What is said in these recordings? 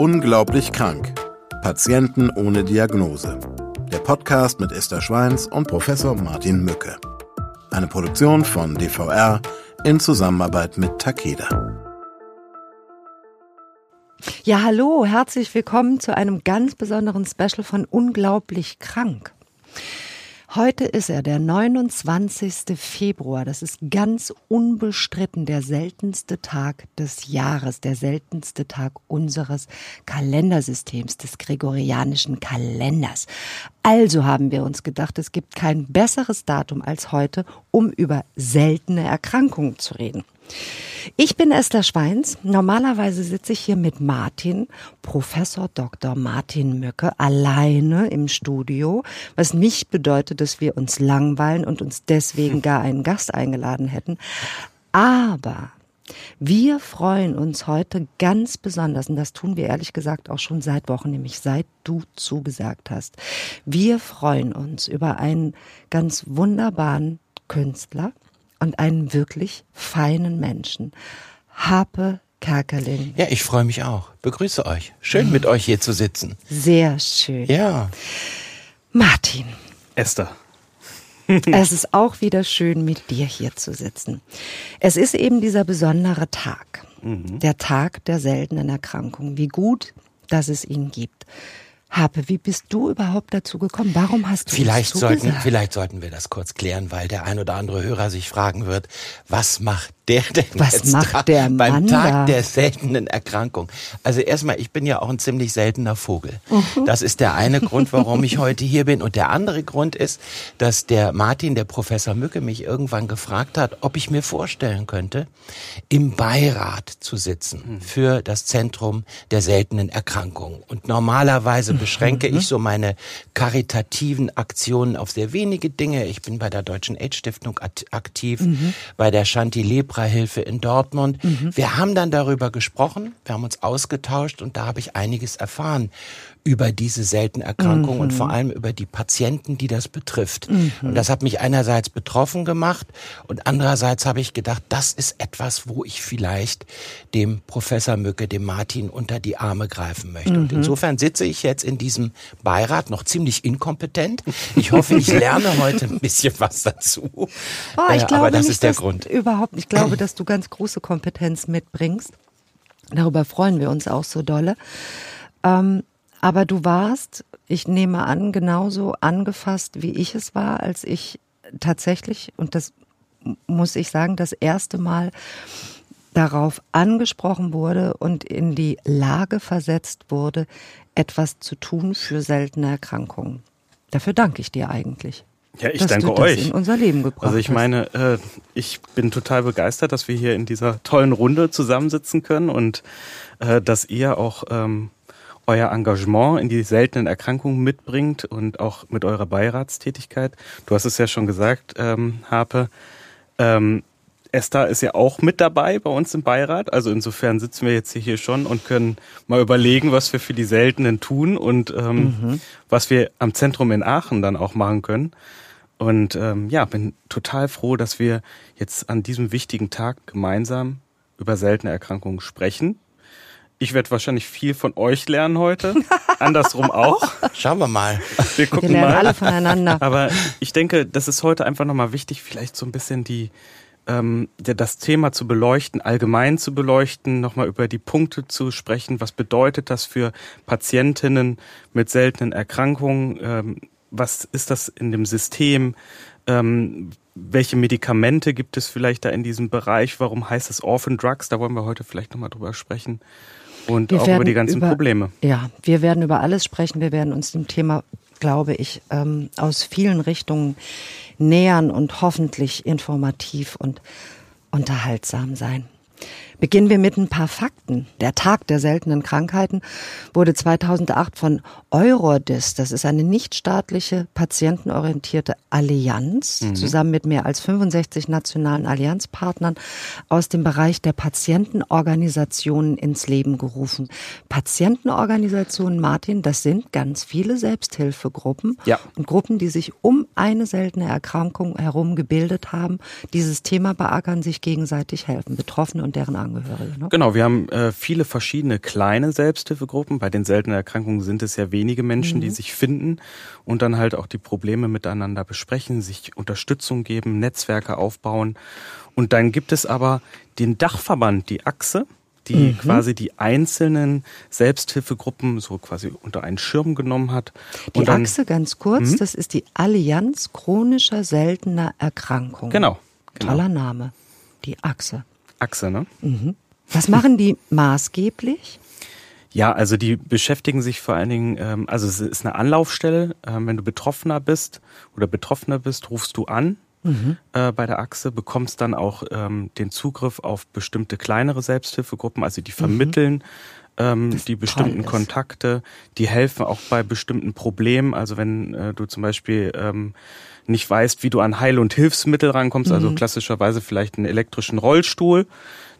Unglaublich krank. Patienten ohne Diagnose. Der Podcast mit Esther Schweins und Professor Martin Mücke. Eine Produktion von DVR in Zusammenarbeit mit Takeda. Ja, hallo, herzlich willkommen zu einem ganz besonderen Special von Unglaublich krank. Heute ist er der 29. Februar. Das ist ganz unbestritten der seltenste Tag des Jahres, der seltenste Tag unseres Kalendersystems, des gregorianischen Kalenders. Also haben wir uns gedacht, es gibt kein besseres Datum als heute, um über seltene Erkrankungen zu reden. Ich bin Esther Schweins. Normalerweise sitze ich hier mit Martin, Professor Dr. Martin Mücke, alleine im Studio, was nicht bedeutet, dass wir uns langweilen und uns deswegen gar einen Gast eingeladen hätten. Aber wir freuen uns heute ganz besonders, und das tun wir ehrlich gesagt auch schon seit Wochen, nämlich seit du zugesagt hast. Wir freuen uns über einen ganz wunderbaren Künstler, und einen wirklich feinen Menschen. Harpe Kerkeling. Ja, ich freue mich auch. Begrüße euch. Schön mit euch hier zu sitzen. Sehr schön. Ja. Martin. Esther. es ist auch wieder schön, mit dir hier zu sitzen. Es ist eben dieser besondere Tag. Mhm. Der Tag der seltenen Erkrankungen. Wie gut, dass es ihn gibt. Habe, wie bist du überhaupt dazu gekommen? Warum hast du vielleicht sollten, Vielleicht sollten wir das kurz klären, weil der ein oder andere Hörer sich fragen wird, was macht der denn Was jetzt macht der Mann beim Tag da? der seltenen Erkrankung? Also erstmal, ich bin ja auch ein ziemlich seltener Vogel. Mhm. Das ist der eine Grund, warum ich heute hier bin. Und der andere Grund ist, dass der Martin, der Professor Mücke, mich irgendwann gefragt hat, ob ich mir vorstellen könnte, im Beirat zu sitzen mhm. für das Zentrum der seltenen Erkrankungen. Und normalerweise beschränke mhm. ich so meine karitativen Aktionen auf sehr wenige Dinge. Ich bin bei der Deutschen AIDS-Stiftung aktiv, mhm. bei der Shanti Lepra Leprahilfe in Dortmund. Mhm. Wir haben dann darüber gesprochen, wir haben uns ausgetauscht und da habe ich einiges erfahren über diese seltene Erkrankung mhm. und vor allem über die Patienten, die das betrifft. Mhm. Und das hat mich einerseits betroffen gemacht und andererseits habe ich gedacht, das ist etwas, wo ich vielleicht dem Professor Mücke, dem Martin unter die Arme greifen möchte. Mhm. Und insofern sitze ich jetzt in diesem Beirat noch ziemlich inkompetent. Ich hoffe, ich lerne heute ein bisschen was dazu. Oh, ich äh, glaube Aber das nicht, ist der Grund. Überhaupt. Ich glaube, dass du ganz große Kompetenz mitbringst. Darüber freuen wir uns auch so dolle. Ähm, aber du warst, ich nehme an, genauso angefasst, wie ich es war, als ich tatsächlich, und das muss ich sagen, das erste Mal darauf angesprochen wurde und in die Lage versetzt wurde, etwas zu tun für seltene Erkrankungen. Dafür danke ich dir eigentlich. Ja, ich danke euch. In unser Leben gebracht also ich meine, äh, ich bin total begeistert, dass wir hier in dieser tollen Runde zusammensitzen können und äh, dass ihr auch ähm, euer Engagement in die seltenen Erkrankungen mitbringt und auch mit eurer Beiratstätigkeit. Du hast es ja schon gesagt, ähm, Harpe. Ähm, Esther ist ja auch mit dabei bei uns im Beirat. Also insofern sitzen wir jetzt hier schon und können mal überlegen, was wir für die Seltenen tun und ähm, mhm. was wir am Zentrum in Aachen dann auch machen können. Und ähm, ja, bin total froh, dass wir jetzt an diesem wichtigen Tag gemeinsam über seltene Erkrankungen sprechen. Ich werde wahrscheinlich viel von euch lernen heute. Andersrum auch. Schauen wir mal. Wir gucken wir lernen mal. alle voneinander. Aber ich denke, das ist heute einfach nochmal wichtig, vielleicht so ein bisschen die, ähm, das Thema zu beleuchten, allgemein zu beleuchten, nochmal über die Punkte zu sprechen. Was bedeutet das für Patientinnen mit seltenen Erkrankungen? Ähm, was ist das in dem System? Ähm, welche Medikamente gibt es vielleicht da in diesem Bereich? Warum heißt es Orphan Drugs? Da wollen wir heute vielleicht nochmal drüber sprechen und wir auch über die ganzen über, Probleme. Ja, wir werden über alles sprechen. Wir werden uns dem Thema, glaube ich, ähm, aus vielen Richtungen nähern und hoffentlich informativ und unterhaltsam sein. Beginnen wir mit ein paar Fakten. Der Tag der seltenen Krankheiten wurde 2008 von Eurodis, das ist eine nichtstaatliche, patientenorientierte Allianz, mhm. zusammen mit mehr als 65 nationalen Allianzpartnern aus dem Bereich der Patientenorganisationen ins Leben gerufen. Patientenorganisationen, Martin, das sind ganz viele Selbsthilfegruppen ja. und Gruppen, die sich um eine seltene Erkrankung herum gebildet haben. Dieses Thema beackern, sich gegenseitig helfen, Betroffene und deren Angehörige. Familienangehörige. Ne? Genau, wir haben äh, viele verschiedene kleine Selbsthilfegruppen. Bei den seltenen Erkrankungen sind es ja wenige Menschen, mhm. die sich finden und dann halt auch die Probleme miteinander besprechen, sich Unterstützung geben, Netzwerke aufbauen. Und dann gibt es aber den Dachverband, die Achse, die mhm. quasi die einzelnen Selbsthilfegruppen so quasi unter einen Schirm genommen hat. Die dann, Achse ganz kurz, mhm. das ist die Allianz chronischer seltener Erkrankungen. Genau, genau. Toller Name. Die Achse. Achse, ne? Mhm. Was machen die maßgeblich? Ja, also die beschäftigen sich vor allen Dingen, ähm, also es ist eine Anlaufstelle. Ähm, wenn du Betroffener bist oder Betroffener bist, rufst du an mhm. äh, bei der Achse, bekommst dann auch ähm, den Zugriff auf bestimmte kleinere Selbsthilfegruppen, also die vermitteln mhm. ähm, die bestimmten Kontakte, die helfen auch bei bestimmten Problemen. Also wenn äh, du zum Beispiel ähm, nicht weißt, wie du an Heil- und Hilfsmittel rankommst, also mhm. also klassischerweise vielleicht einen elektrischen Rollstuhl,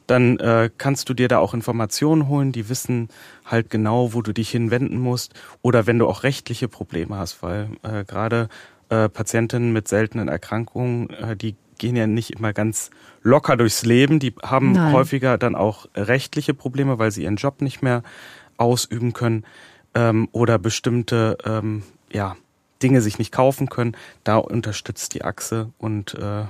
dann äh, kannst du dir da auch Informationen holen, die wissen halt genau, wo du dich hinwenden musst. Oder wenn du auch rechtliche Probleme hast, weil äh, gerade äh, Patientinnen mit seltenen Erkrankungen, äh, die gehen ja nicht immer ganz locker durchs Leben. Die haben Nein. häufiger dann auch rechtliche Probleme, weil sie ihren Job nicht mehr ausüben können ähm, oder bestimmte ähm, ja, Dinge sich nicht kaufen können. Da unterstützt die Achse und äh,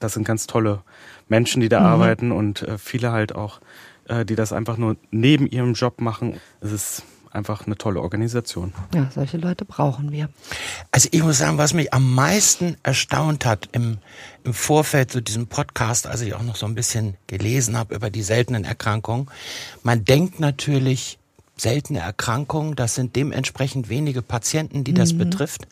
das sind ganz tolle Menschen, die da mhm. arbeiten und äh, viele halt auch, äh, die das einfach nur neben ihrem Job machen. Es ist einfach eine tolle Organisation. Ja, solche Leute brauchen wir. Also ich muss sagen, was mich am meisten erstaunt hat im, im Vorfeld zu diesem Podcast, als ich auch noch so ein bisschen gelesen habe über die seltenen Erkrankungen, man denkt natürlich, seltene Erkrankungen, das sind dementsprechend wenige Patienten, die das mhm. betrifft.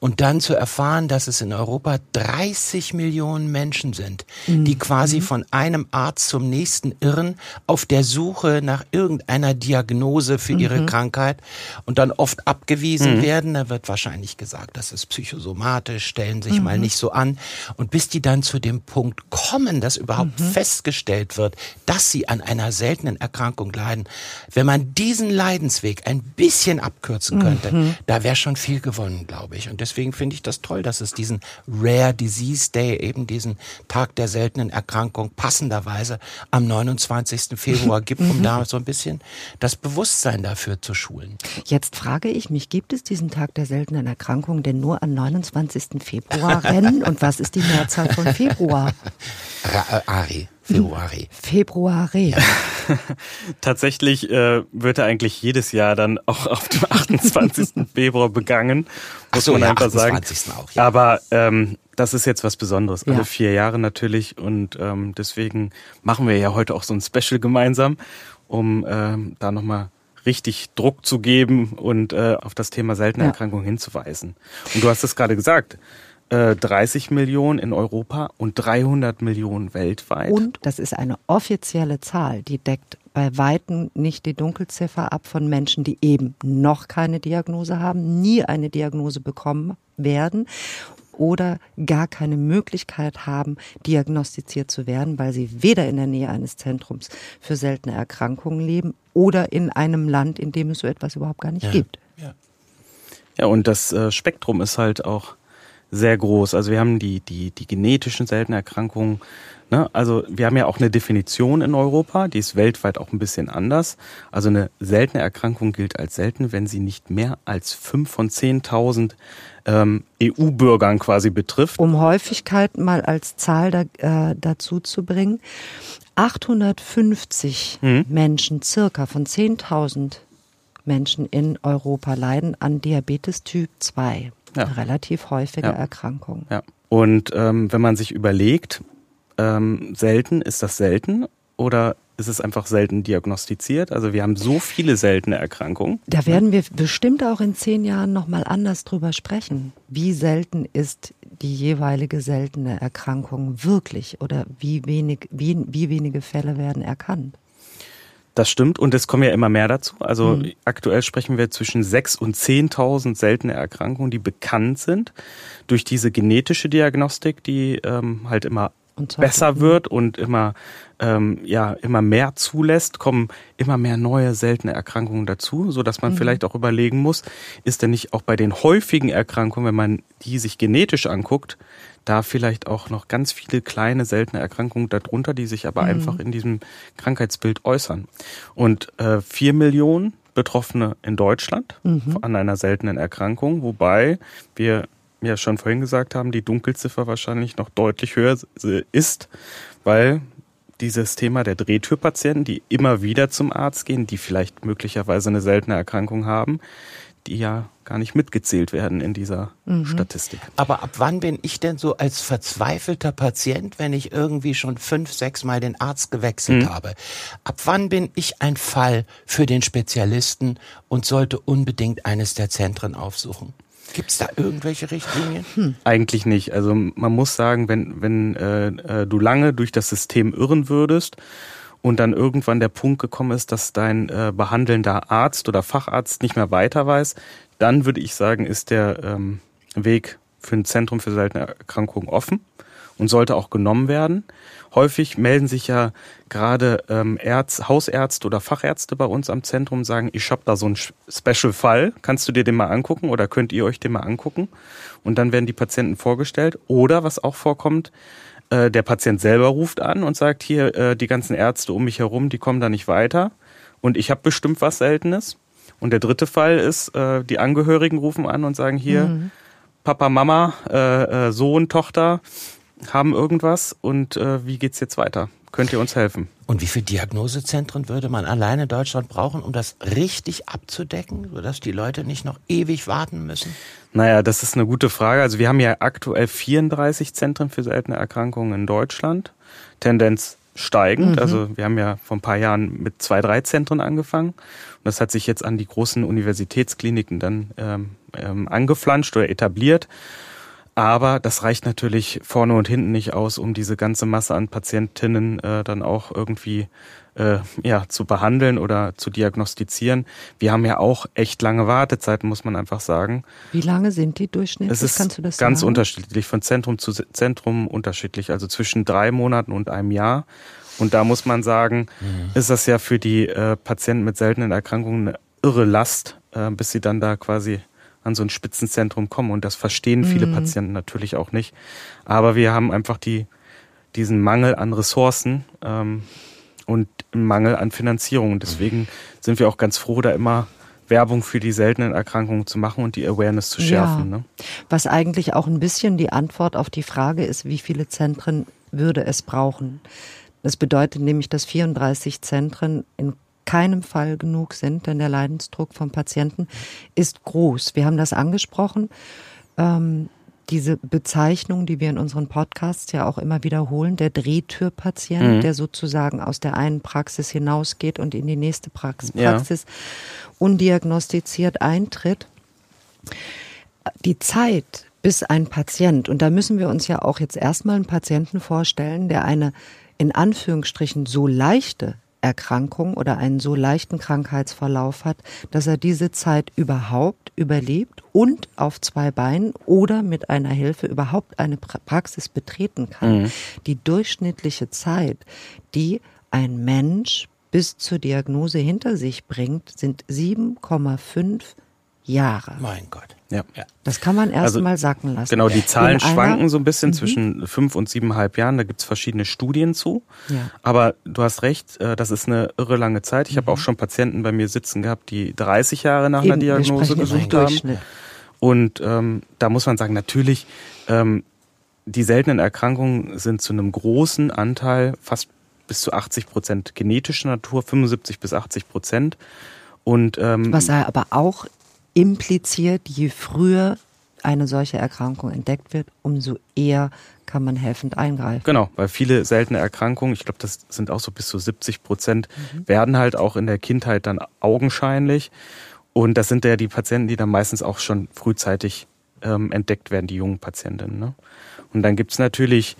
Und dann zu erfahren, dass es in Europa 30 Millionen Menschen sind, mhm. die quasi mhm. von einem Arzt zum nächsten irren, auf der Suche nach irgendeiner Diagnose für ihre mhm. Krankheit und dann oft abgewiesen mhm. werden. Da wird wahrscheinlich gesagt, das ist psychosomatisch, stellen sich mal mhm. nicht so an. Und bis die dann zu dem Punkt kommen, dass überhaupt festgestellt wird, dass sie an einer seltenen Erkrankung leiden, wenn man diesen diesen Leidensweg ein bisschen abkürzen könnte, mhm. da wäre schon viel gewonnen, glaube ich. Und deswegen finde ich das toll, dass es diesen Rare Disease Day, eben diesen Tag der seltenen Erkrankung, passenderweise am 29. Februar gibt, um mhm. da so ein bisschen das Bewusstsein dafür zu schulen. Jetzt frage ich mich, gibt es diesen Tag der seltenen Erkrankung denn nur am 29. Februar? Und was ist die Mehrzahl von Februar? Ari. Februari. Februari. Ja. Tatsächlich äh, wird er eigentlich jedes Jahr dann auch auf dem 28. Februar begangen, muss so, man ja, einfach sagen. Auch, ja. Aber ähm, das ist jetzt was Besonderes. Alle vier Jahre natürlich und ähm, deswegen machen wir ja heute auch so ein Special gemeinsam, um ähm, da nochmal richtig Druck zu geben und äh, auf das Thema seltene Erkrankungen hinzuweisen. Und du hast es gerade gesagt, 30 äh, Millionen in Europa und 300 Millionen weltweit. Und das ist eine offizielle Zahl, die deckt bei Weitem nicht die Dunkelziffer ab von Menschen, die eben noch keine Diagnose haben, nie eine Diagnose bekommen werden oder gar keine Möglichkeit haben, diagnostiziert zu werden, weil sie weder in der Nähe eines Zentrums für seltene Erkrankungen leben oder in einem Land, in dem es so etwas überhaupt gar nicht ja. gibt. Ja. ja, und das äh, Spektrum ist halt auch sehr groß. Also wir haben die, die, die genetischen seltenen Erkrankungen. Ne? Also wir haben ja auch eine Definition in Europa, die ist weltweit auch ein bisschen anders. Also eine seltene Erkrankung gilt als selten, wenn sie nicht mehr als fünf von 10.000 ähm, EU-Bürgern quasi betrifft. Um Häufigkeit mal als Zahl da, äh, dazu zu bringen. 850 mhm. Menschen circa von 10.000 Menschen in Europa leiden an Diabetes Typ 2. Ja. Eine relativ häufige ja. Erkrankung. Ja. Und ähm, wenn man sich überlegt, ähm, selten, ist das selten oder ist es einfach selten diagnostiziert? Also wir haben so viele seltene Erkrankungen. Da werden wir bestimmt auch in zehn Jahren nochmal anders drüber sprechen. Wie selten ist die jeweilige seltene Erkrankung wirklich oder wie wenig, wie, wie wenige Fälle werden erkannt? Das stimmt und es kommen ja immer mehr dazu. Also mhm. aktuell sprechen wir zwischen 6.000 und 10.000 seltene Erkrankungen, die bekannt sind durch diese genetische Diagnostik, die ähm, halt immer besser wird und immer ähm, ja immer mehr zulässt, kommen immer mehr neue seltene Erkrankungen dazu, so dass man mhm. vielleicht auch überlegen muss, ist denn nicht auch bei den häufigen Erkrankungen, wenn man die sich genetisch anguckt, da vielleicht auch noch ganz viele kleine seltene Erkrankungen darunter, die sich aber mhm. einfach in diesem Krankheitsbild äußern. Und äh, vier Millionen Betroffene in Deutschland mhm. an einer seltenen Erkrankung, wobei wir ja schon vorhin gesagt haben, die Dunkelziffer wahrscheinlich noch deutlich höher ist, weil dieses Thema der Drehtürpatienten, die immer wieder zum Arzt gehen, die vielleicht möglicherweise eine seltene Erkrankung haben, die ja gar nicht mitgezählt werden in dieser mhm. Statistik. Aber ab wann bin ich denn so als verzweifelter Patient, wenn ich irgendwie schon fünf, sechs Mal den Arzt gewechselt mhm. habe? Ab wann bin ich ein Fall für den Spezialisten und sollte unbedingt eines der Zentren aufsuchen? Gibt es da irgendwelche Richtlinien? Hm. Eigentlich nicht. Also man muss sagen, wenn, wenn äh, äh, du lange durch das System irren würdest und dann irgendwann der Punkt gekommen ist, dass dein äh, behandelnder Arzt oder Facharzt nicht mehr weiter weiß, dann würde ich sagen, ist der ähm, Weg für ein Zentrum für seltene Erkrankungen offen und sollte auch genommen werden. Häufig melden sich ja gerade ähm, Ärz, Hausärzte oder Fachärzte bei uns am Zentrum und sagen, ich habe da so einen Special-Fall, kannst du dir den mal angucken oder könnt ihr euch den mal angucken? Und dann werden die Patienten vorgestellt. Oder was auch vorkommt, äh, der Patient selber ruft an und sagt, hier, äh, die ganzen Ärzte um mich herum, die kommen da nicht weiter. Und ich habe bestimmt was Seltenes. Und der dritte Fall ist, äh, die Angehörigen rufen an und sagen, hier, mhm. Papa, Mama, äh, äh, Sohn, Tochter, haben irgendwas und äh, wie geht's jetzt weiter? Könnt ihr uns helfen? Und wie viele Diagnosezentren würde man alleine in Deutschland brauchen, um das richtig abzudecken, sodass die Leute nicht noch ewig warten müssen? Naja, das ist eine gute Frage. Also wir haben ja aktuell 34 Zentren für seltene Erkrankungen in Deutschland. Tendenz steigend. Mhm. Also wir haben ja vor ein paar Jahren mit zwei, drei Zentren angefangen. Und das hat sich jetzt an die großen Universitätskliniken dann ähm, ähm, angeflanscht oder etabliert. Aber das reicht natürlich vorne und hinten nicht aus, um diese ganze Masse an Patientinnen äh, dann auch irgendwie äh, ja, zu behandeln oder zu diagnostizieren. Wir haben ja auch echt lange Wartezeiten, muss man einfach sagen. Wie lange sind die durchschnittlich? Es ist Kannst du das ganz sagen? unterschiedlich, von Zentrum zu Zentrum unterschiedlich, also zwischen drei Monaten und einem Jahr. Und da muss man sagen, mhm. ist das ja für die äh, Patienten mit seltenen Erkrankungen eine irre Last, äh, bis sie dann da quasi an so ein Spitzenzentrum kommen. Und das verstehen viele mhm. Patienten natürlich auch nicht. Aber wir haben einfach die, diesen Mangel an Ressourcen ähm, und Mangel an Finanzierung. Und deswegen sind wir auch ganz froh, da immer Werbung für die seltenen Erkrankungen zu machen und die Awareness zu schärfen. Ja. Ne? Was eigentlich auch ein bisschen die Antwort auf die Frage ist, wie viele Zentren würde es brauchen? Das bedeutet nämlich, dass 34 Zentren in keinem Fall genug sind, denn der Leidensdruck vom Patienten ist groß. Wir haben das angesprochen. Ähm, diese Bezeichnung, die wir in unseren Podcasts ja auch immer wiederholen, der Drehtürpatient, mhm. der sozusagen aus der einen Praxis hinausgeht und in die nächste Praxis, Praxis ja. undiagnostiziert eintritt. Die Zeit, bis ein Patient, und da müssen wir uns ja auch jetzt erstmal einen Patienten vorstellen, der eine in Anführungsstrichen so leichte Erkrankung oder einen so leichten Krankheitsverlauf hat, dass er diese Zeit überhaupt überlebt und auf zwei Beinen oder mit einer Hilfe überhaupt eine Praxis betreten kann. Mhm. Die durchschnittliche Zeit, die ein Mensch bis zur Diagnose hinter sich bringt, sind 7,5 Jahre. Mein Gott. Ja. Das kann man erst also, mal sacken lassen. Genau, die Zahlen schwanken so ein bisschen mhm. zwischen fünf und siebeneinhalb Jahren. Da gibt's verschiedene Studien zu. Ja. Aber du hast recht, äh, das ist eine irre lange Zeit. Ich mhm. habe auch schon Patienten bei mir sitzen gehabt, die 30 Jahre nach Eben, einer Diagnose gesucht haben. Und ähm, da muss man sagen, natürlich, ähm, die seltenen Erkrankungen sind zu einem großen Anteil, fast bis zu 80 Prozent genetischer Natur, 75 bis 80 Prozent. Und, ähm, Was aber auch impliziert, je früher eine solche Erkrankung entdeckt wird, umso eher kann man helfend eingreifen. Genau, weil viele seltene Erkrankungen, ich glaube, das sind auch so bis zu 70 Prozent, mhm. werden halt auch in der Kindheit dann augenscheinlich. Und das sind ja die Patienten, die dann meistens auch schon frühzeitig ähm, entdeckt werden, die jungen Patientinnen. Ne? Und dann gibt's natürlich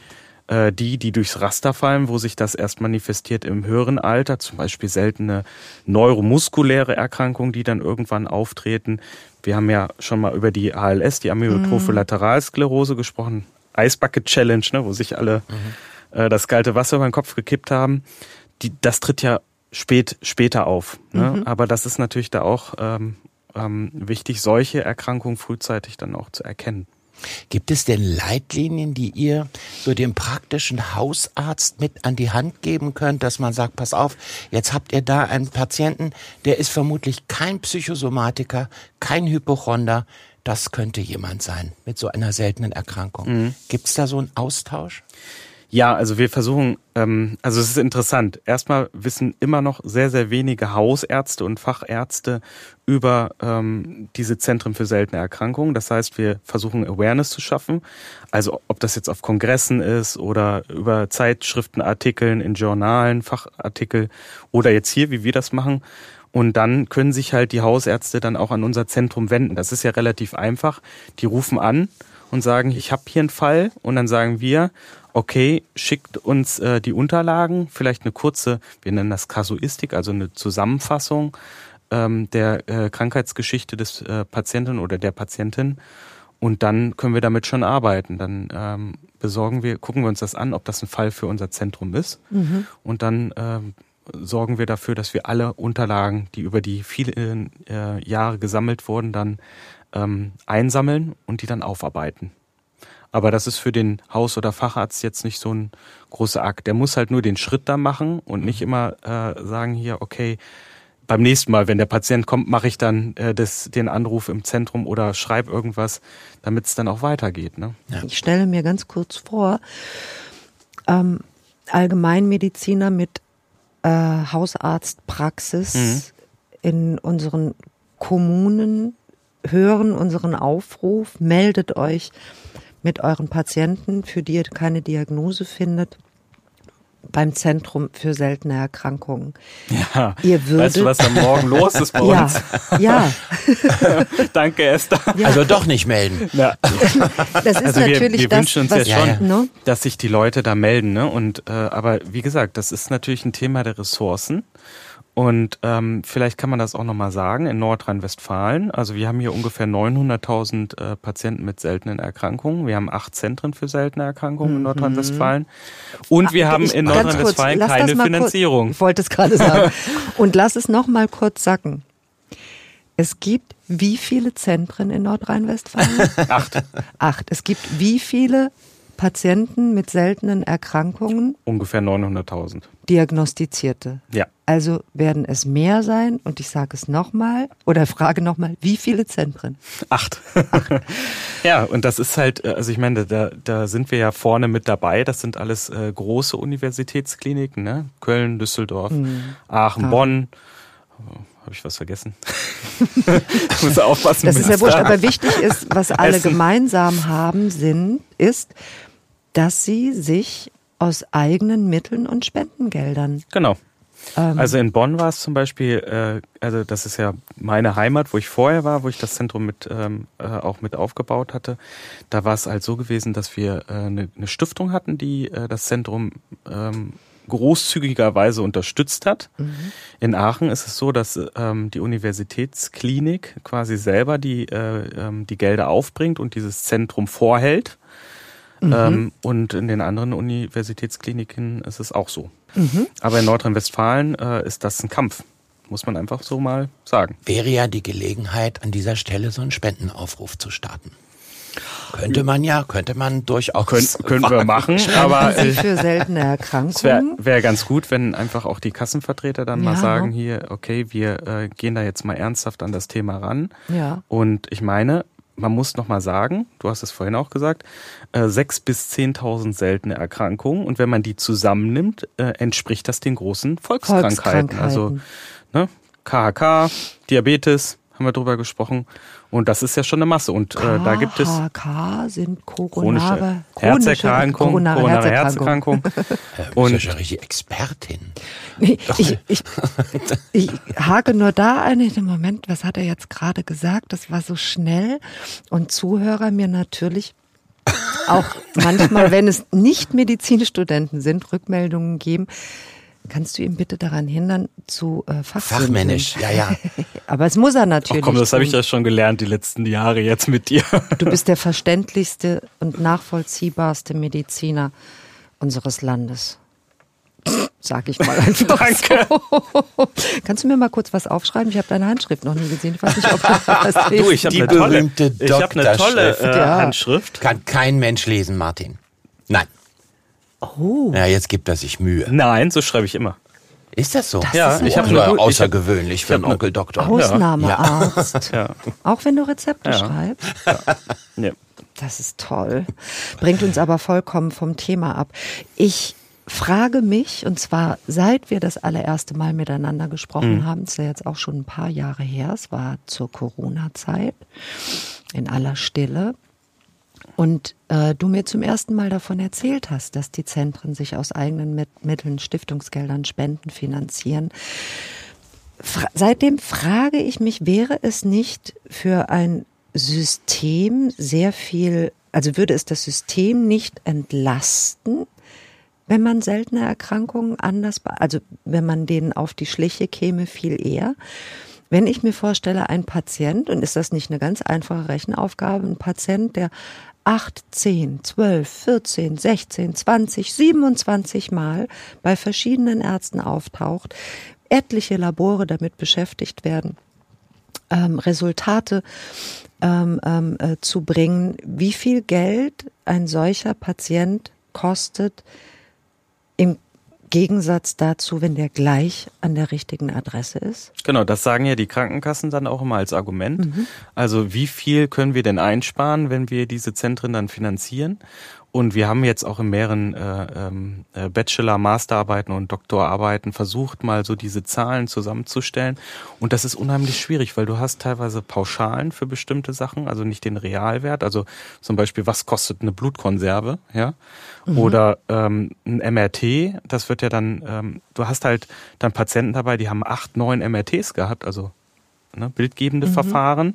äh, die, die durchs Raster fallen, wo sich das erst manifestiert im höheren Alter, zum Beispiel seltene neuromuskuläre Erkrankungen, die dann irgendwann auftreten. Wir haben ja schon mal über die ALS, die Amyotrophe mhm. Lateralsklerose gesprochen, Ice Bucket Challenge, ne, wo sich alle mhm. äh, das kalte Wasser über den Kopf gekippt haben. Die, das tritt ja spät, später auf. Ne? Mhm. Aber das ist natürlich da auch ähm, ähm, wichtig, solche Erkrankungen frühzeitig dann auch zu erkennen. Gibt es denn Leitlinien, die ihr so dem praktischen Hausarzt mit an die Hand geben könnt, dass man sagt, pass auf, jetzt habt ihr da einen Patienten, der ist vermutlich kein Psychosomatiker, kein Hypochonder, das könnte jemand sein mit so einer seltenen Erkrankung. Mhm. Gibt es da so einen Austausch? Ja, also wir versuchen, ähm, also es ist interessant. Erstmal wissen immer noch sehr, sehr wenige Hausärzte und Fachärzte über ähm, diese Zentren für seltene Erkrankungen. Das heißt, wir versuchen Awareness zu schaffen. Also ob das jetzt auf Kongressen ist oder über Zeitschriftenartikeln in Journalen, Fachartikel oder jetzt hier, wie wir das machen. Und dann können sich halt die Hausärzte dann auch an unser Zentrum wenden. Das ist ja relativ einfach. Die rufen an und sagen, ich habe hier einen Fall. Und dann sagen wir, okay, schickt uns äh, die Unterlagen, vielleicht eine kurze, wir nennen das Kasuistik, also eine Zusammenfassung ähm, der äh, Krankheitsgeschichte des äh, Patienten oder der Patientin. Und dann können wir damit schon arbeiten. Dann ähm, besorgen wir, gucken wir uns das an, ob das ein Fall für unser Zentrum ist. Mhm. Und dann ähm, sorgen wir dafür, dass wir alle Unterlagen, die über die vielen äh, Jahre gesammelt wurden, dann ähm, einsammeln und die dann aufarbeiten. Aber das ist für den Haus- oder Facharzt jetzt nicht so ein großer Akt. Der muss halt nur den Schritt da machen und nicht immer äh, sagen hier, okay, beim nächsten Mal, wenn der Patient kommt, mache ich dann äh, das, den Anruf im Zentrum oder schreibe irgendwas, damit es dann auch weitergeht. Ne? Ja. Ich stelle mir ganz kurz vor, ähm, Allgemeinmediziner mit äh, Hausarztpraxis mhm. in unseren Kommunen hören unseren Aufruf, meldet euch mit euren Patienten, für die ihr keine Diagnose findet, beim Zentrum für seltene Erkrankungen. Ja, ihr würdet, weißt du, was da morgen los ist bei ja, uns? Ja. Danke, Esther. Ja. Also doch nicht melden. Ja. Das ist also natürlich wir, wir das, wünschen uns was, ja schon, ne? dass sich die Leute da melden. Ne? Und äh, aber wie gesagt, das ist natürlich ein Thema der Ressourcen. Und ähm, vielleicht kann man das auch nochmal sagen, in Nordrhein-Westfalen, also wir haben hier ungefähr 900.000 äh, Patienten mit seltenen Erkrankungen. Wir haben acht Zentren für seltene Erkrankungen mhm. in Nordrhein-Westfalen. Und wir haben in Nordrhein-Westfalen keine Finanzierung. Kurz, ich wollte es gerade sagen. Und lass es nochmal kurz sacken. Es gibt wie viele Zentren in Nordrhein-Westfalen? Acht. Acht. Es gibt wie viele Patienten mit seltenen Erkrankungen? Ungefähr 900.000. Diagnostizierte. Ja. Also werden es mehr sein und ich sage es nochmal oder frage nochmal, wie viele Zentren? Acht. Acht. ja, und das ist halt, also ich meine, da, da sind wir ja vorne mit dabei. Das sind alles äh, große Universitätskliniken, ne? Köln, Düsseldorf, mhm. Aachen, ah. Bonn. Habe ich was vergessen? ich muss aufpassen. Das ist ja wurscht, aber wichtig ist, was alle Essen. gemeinsam haben, sind, ist, dass sie sich aus eigenen Mitteln und Spendengeldern. Genau. Ähm, also in Bonn war es zum Beispiel, äh, also das ist ja meine Heimat, wo ich vorher war, wo ich das Zentrum mit ähm, äh, auch mit aufgebaut hatte. Da war es halt so gewesen, dass wir äh, eine, eine Stiftung hatten, die äh, das Zentrum ähm, großzügigerweise unterstützt hat. Mhm. In Aachen ist es so, dass ähm, die Universitätsklinik quasi selber die, äh, ähm, die Gelder aufbringt und dieses Zentrum vorhält. Mhm. Ähm, und in den anderen Universitätskliniken ist es auch so. Mhm. Aber in Nordrhein-Westfalen äh, ist das ein Kampf. Muss man einfach so mal sagen. Wäre ja die Gelegenheit, an dieser Stelle so einen Spendenaufruf zu starten. Könnte man ja, könnte man durchaus. Kön können wir machen, aber äh, für seltene Erkrankungen. Es wäre wär ganz gut, wenn einfach auch die Kassenvertreter dann ja. mal sagen hier, okay, wir äh, gehen da jetzt mal ernsthaft an das Thema ran. Ja. Und ich meine, man muss noch mal sagen, du hast es vorhin auch gesagt, äh, sechs bis zehntausend seltene Erkrankungen und wenn man die zusammennimmt, äh, entspricht das den großen Volkskrankheiten. Also ne, KHK, Diabetes, haben wir drüber gesprochen. Und das ist ja schon eine Masse. Und äh, da gibt es KHK sind koronare, Herzerkrankung, koronare, koronare Herzerkrankung. und ja, ja richtig Expertin. Ich, ich, ich, ich hake nur da ein. Moment, was hat er jetzt gerade gesagt? Das war so schnell. Und Zuhörer mir natürlich auch manchmal, wenn es nicht Medizinstudenten sind, Rückmeldungen geben. Kannst du ihn bitte daran hindern, zu äh, Fachmännisch, ja, ja. Aber es muss er natürlich. Ach komm, das habe ich ja schon gelernt die letzten Jahre jetzt mit dir. Du bist der verständlichste und nachvollziehbarste Mediziner unseres Landes. Sag ich mal einfach Danke. so. Kannst du mir mal kurz was aufschreiben? Ich habe deine Handschrift noch nie gesehen. Ich weiß nicht, ob du das Du, ich habe Die eine tolle, berühmte ich hab eine tolle äh, Ja. Handschrift. Kann kein Mensch lesen, Martin. Nein. Oh, Ja, jetzt gibt er sich Mühe. Nein, so schreibe ich immer. Ist das so? Ja, ist ein ich habe Also eine, ich hab, außergewöhnlich für einen ne- Onkel Doktor. Ausnahmearzt. ja, Auch wenn du Rezepte Ja. schreibst. ja. Das ist toll. Bringt uns aber vollkommen vom Thema ab. Ich frage mich, und zwar seit wir das allererste Mal miteinander gesprochen haben, ist ja jetzt auch schon ein paar Jahre her, es war zur Corona-Zeit, in aller Stille. Und äh, du mir zum ersten Mal davon erzählt hast, dass die Zentren sich aus eigenen Mit Mitteln, Stiftungsgeldern, Spenden finanzieren. Fra seitdem frage ich mich, wäre es nicht für ein System sehr viel, also würde es das System nicht entlasten, wenn man seltene Erkrankungen anders, also wenn man denen auf die Schliche käme, viel eher? Wenn ich mir vorstelle, ein Patient, und ist das nicht eine ganz einfache Rechenaufgabe, ein Patient, der 8, 10, 12, 14, 16, 20, 27 Mal bei verschiedenen Ärzten auftaucht, etliche Labore damit beschäftigt werden, ähm, Resultate ähm, ähm, äh, zu bringen, wie viel Geld ein solcher Patient kostet im Gegensatz dazu, wenn der gleich an der richtigen Adresse ist. Genau, das sagen ja die Krankenkassen dann auch immer als Argument. Also wie viel können wir denn einsparen, wenn wir diese Zentren dann finanzieren? Und wir haben jetzt auch in mehreren äh, ähm, äh, Bachelor, Masterarbeiten und Doktorarbeiten versucht, mal so diese Zahlen zusammenzustellen. Und das ist unheimlich schwierig, weil du hast teilweise Pauschalen für bestimmte Sachen, also nicht den Realwert. Also zum Beispiel, was kostet eine Blutkonserve, ja? Oder ähm, ein MRT, das wird ja dann, ähm, du hast halt dann Patienten dabei, die haben acht, neun MRTs gehabt, also ne, bildgebende Verfahren.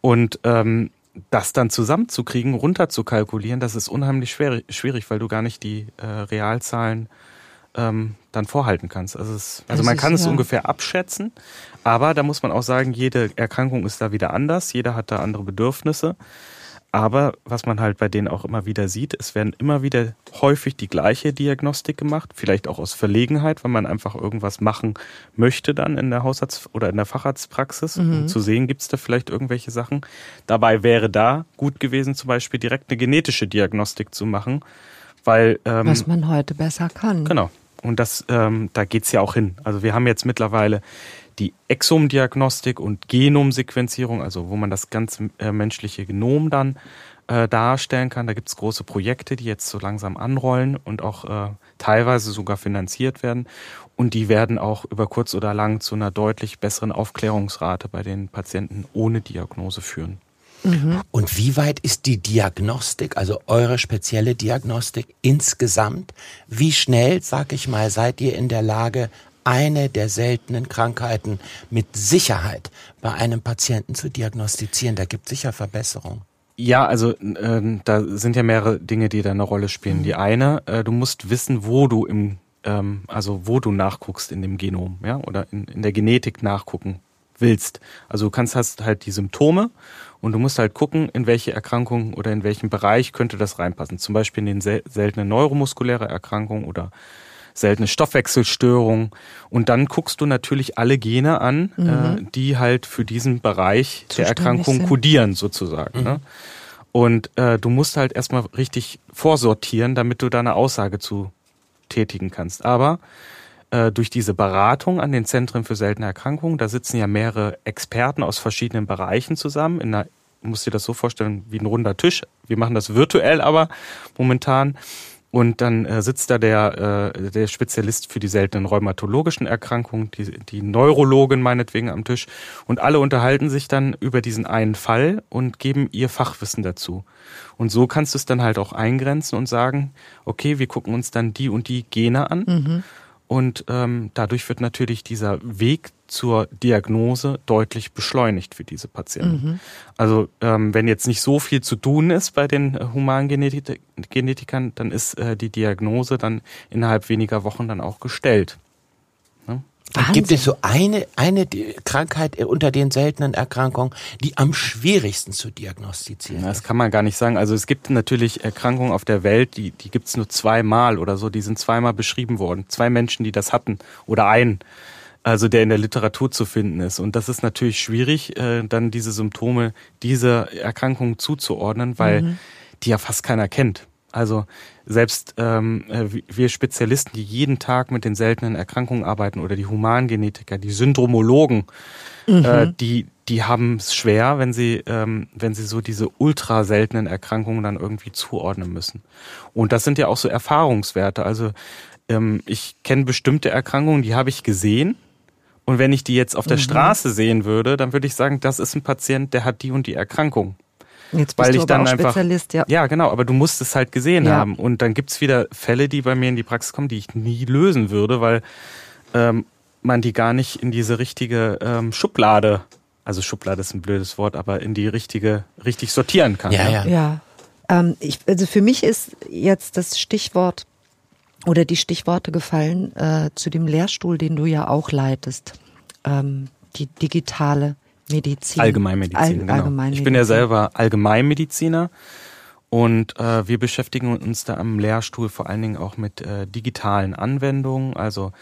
Und ähm, das dann zusammenzukriegen, runterzukalkulieren, das ist unheimlich schwer, schwierig, weil du gar nicht die äh, Realzahlen ähm, dann vorhalten kannst. Also, es, also man ist kann es ja- ungefähr abschätzen, aber da muss man auch sagen, jede Erkrankung ist da wieder anders, jeder hat da andere Bedürfnisse. Aber was man halt bei denen auch immer wieder sieht, es werden immer wieder häufig die gleiche Diagnostik gemacht, vielleicht auch aus Verlegenheit, weil man einfach irgendwas machen möchte dann in der Hausarzt- oder in der Facharztpraxis, um zu sehen, gibt es da vielleicht irgendwelche Sachen. Dabei wäre da gut gewesen, zum Beispiel direkt eine genetische Diagnostik zu machen, weil ähm, Was man heute besser kann. Genau. Und das, ähm, da geht's ja auch hin. Also wir haben jetzt mittlerweile die Exomdiagnostik und Genomsequenzierung, also wo man das ganze äh, menschliche Genom dann äh, darstellen kann. Da gibt's große Projekte, die jetzt so langsam anrollen und auch äh, teilweise sogar finanziert werden. Und die werden auch über kurz oder lang zu einer deutlich besseren Aufklärungsrate bei den Patienten ohne Diagnose führen. Und wie weit ist die Diagnostik, also eure spezielle Diagnostik insgesamt? Wie schnell, sag ich mal, seid ihr in der Lage, eine der seltenen Krankheiten mit Sicherheit bei einem Patienten zu diagnostizieren? Da gibt sicher Verbesserungen. Ja, also ähm, da sind ja mehrere Dinge, die da eine Rolle spielen. Die eine, äh, du musst wissen, wo du im, ähm, also wo du nachguckst in dem Genom, ja, oder in, in der Genetik nachgucken willst. Also du kannst hast halt die Symptome und du musst halt gucken, in welche Erkrankung oder in welchem Bereich könnte das reinpassen. Zum Beispiel in den sel seltenen neuromuskuläre Erkrankungen oder seltene Stoffwechselstörungen. Und dann guckst du natürlich alle Gene an, äh, die halt für diesen Bereich der Zuständig Erkrankung sind. kodieren sozusagen. Ne? Und äh, du musst halt erstmal richtig vorsortieren, damit du da eine Aussage zu tätigen kannst. Aber äh, durch diese Beratung an den Zentren für seltene Erkrankungen, da sitzen ja mehrere Experten aus verschiedenen Bereichen zusammen. In einer, du musst dir das so vorstellen wie ein runder Tisch. Wir machen das virtuell aber momentan. Und dann äh, sitzt da der, äh, der Spezialist für die seltenen rheumatologischen Erkrankungen, die, die Neurologin meinetwegen am Tisch. Und alle unterhalten sich dann über diesen einen Fall und geben ihr Fachwissen dazu. Und so kannst du es dann halt auch eingrenzen und sagen, okay, wir gucken uns dann die und die Gene an. Und ähm, dadurch wird natürlich dieser Weg zur Diagnose deutlich beschleunigt für diese Patienten. Also ähm, wenn jetzt nicht so viel zu tun ist bei den äh, Humangenetikern, dann ist äh, die Diagnose dann innerhalb weniger Wochen dann auch gestellt. Wahnsinn. Gibt es so eine, eine Krankheit unter den seltenen Erkrankungen, die am schwierigsten zu diagnostizieren ist? Das kann man gar nicht sagen. Also es gibt natürlich Erkrankungen auf der Welt, die, die gibt es nur zweimal oder so. Die sind zweimal beschrieben worden. Zwei Menschen, die das hatten oder einen also der in der Literatur zu finden ist. Und das ist natürlich schwierig, äh, dann diese Symptome dieser Erkrankung zuzuordnen, weil mhm. die ja fast keiner kennt. Also selbst ähm, äh, wir Spezialisten, die jeden Tag mit den seltenen Erkrankungen arbeiten oder die Humangenetiker, die Syndromologen, mhm. äh, die die haben es schwer, wenn sie ähm, wenn sie so diese ultra seltenen Erkrankungen dann irgendwie zuordnen müssen. Und das sind ja auch so Erfahrungswerte. Also ähm, ich kenne bestimmte Erkrankungen, die habe ich gesehen und wenn ich die jetzt auf der mhm. Straße sehen würde, dann würde ich sagen, das ist ein Patient, der hat die und die Erkrankung. Jetzt bist weil du ich dann einfach, Spezialist, ja. Ja, genau, aber du musst es halt gesehen ja. haben. Und dann gibt's wieder Fälle, die bei mir in die Praxis kommen, die ich nie lösen würde, weil ähm, man die gar nicht in diese richtige ähm, Schublade, also Schublade ist ein blödes Wort, aber in die richtige, richtig sortieren kann. Ja, ja. ja. Ähm, ich, also für mich ist jetzt das Stichwort oder die Stichworte gefallen äh, zu dem Lehrstuhl, den du ja auch leitest. Ähm, die digitale Medizin. Allgemeinmedizin, All, genau. Allgemeinmedizin. Ich bin ja selber Allgemeinmediziner und äh, wir beschäftigen uns da am Lehrstuhl vor allen Dingen auch mit äh, digitalen Anwendungen, also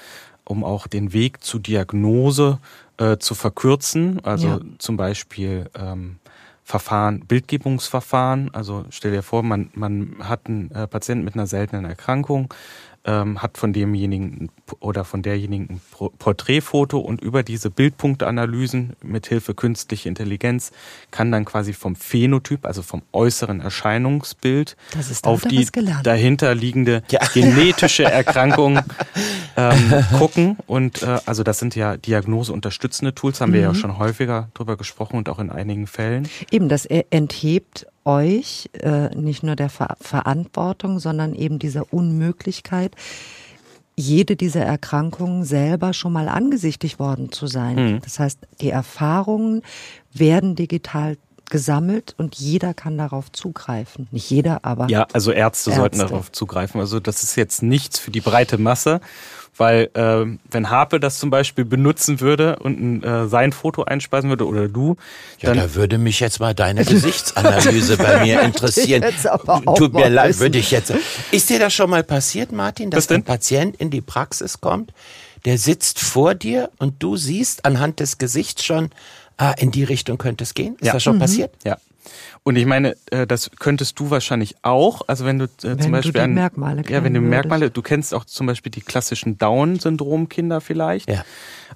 um auch den Weg zur Diagnose äh, zu verkürzen. Also ja. zum Beispiel ähm, Verfahren, Bildgebungsverfahren. Also stell dir vor, man, man hat einen äh, Patienten mit einer seltenen Erkrankung, ähm, hat von demjenigen oder von derjenigen ein Porträtfoto und über diese Bildpunkteanalysen mit Hilfe künstlicher Intelligenz kann dann quasi vom Phänotyp, also vom äußeren Erscheinungsbild auf die dahinterliegende ja. genetische Erkrankung ähm, gucken. Und äh, also das sind ja diagnoseunterstützende Tools, haben mhm. wir ja mhm. schon häufiger drüber gesprochen und auch in einigen Fällen. Eben, das enthebt euch äh, nicht nur der Ver Verantwortung, sondern eben dieser Unmöglichkeit, jede dieser Erkrankungen selber schon mal angesichtigt worden zu sein. Mhm. Das heißt, die Erfahrungen werden digital gesammelt und jeder kann darauf zugreifen. Nicht jeder, aber. Ja, also Ärzte, Ärzte. sollten darauf zugreifen. Also das ist jetzt nichts für die breite Masse. Weil äh, wenn Harpe das zum Beispiel benutzen würde und äh, sein Foto einspeisen würde oder du, ja, dann da würde mich jetzt mal deine Gesichtsanalyse bei mir interessieren. Tut mir leid, würde ich jetzt. Ist dir das schon mal passiert, Martin, dass ein Patient in die Praxis kommt, der sitzt vor dir und du siehst anhand des Gesichts schon, ah, in die Richtung könnte es gehen? Ist ja. das schon mhm. passiert? Ja. Und ich meine, äh, das könntest du wahrscheinlich auch. Also wenn du äh, wenn zum Beispiel du die Merkmale ja, wenn du Merkmale, du kennst auch zum Beispiel die klassischen Down-Syndrom-Kinder vielleicht. Ja.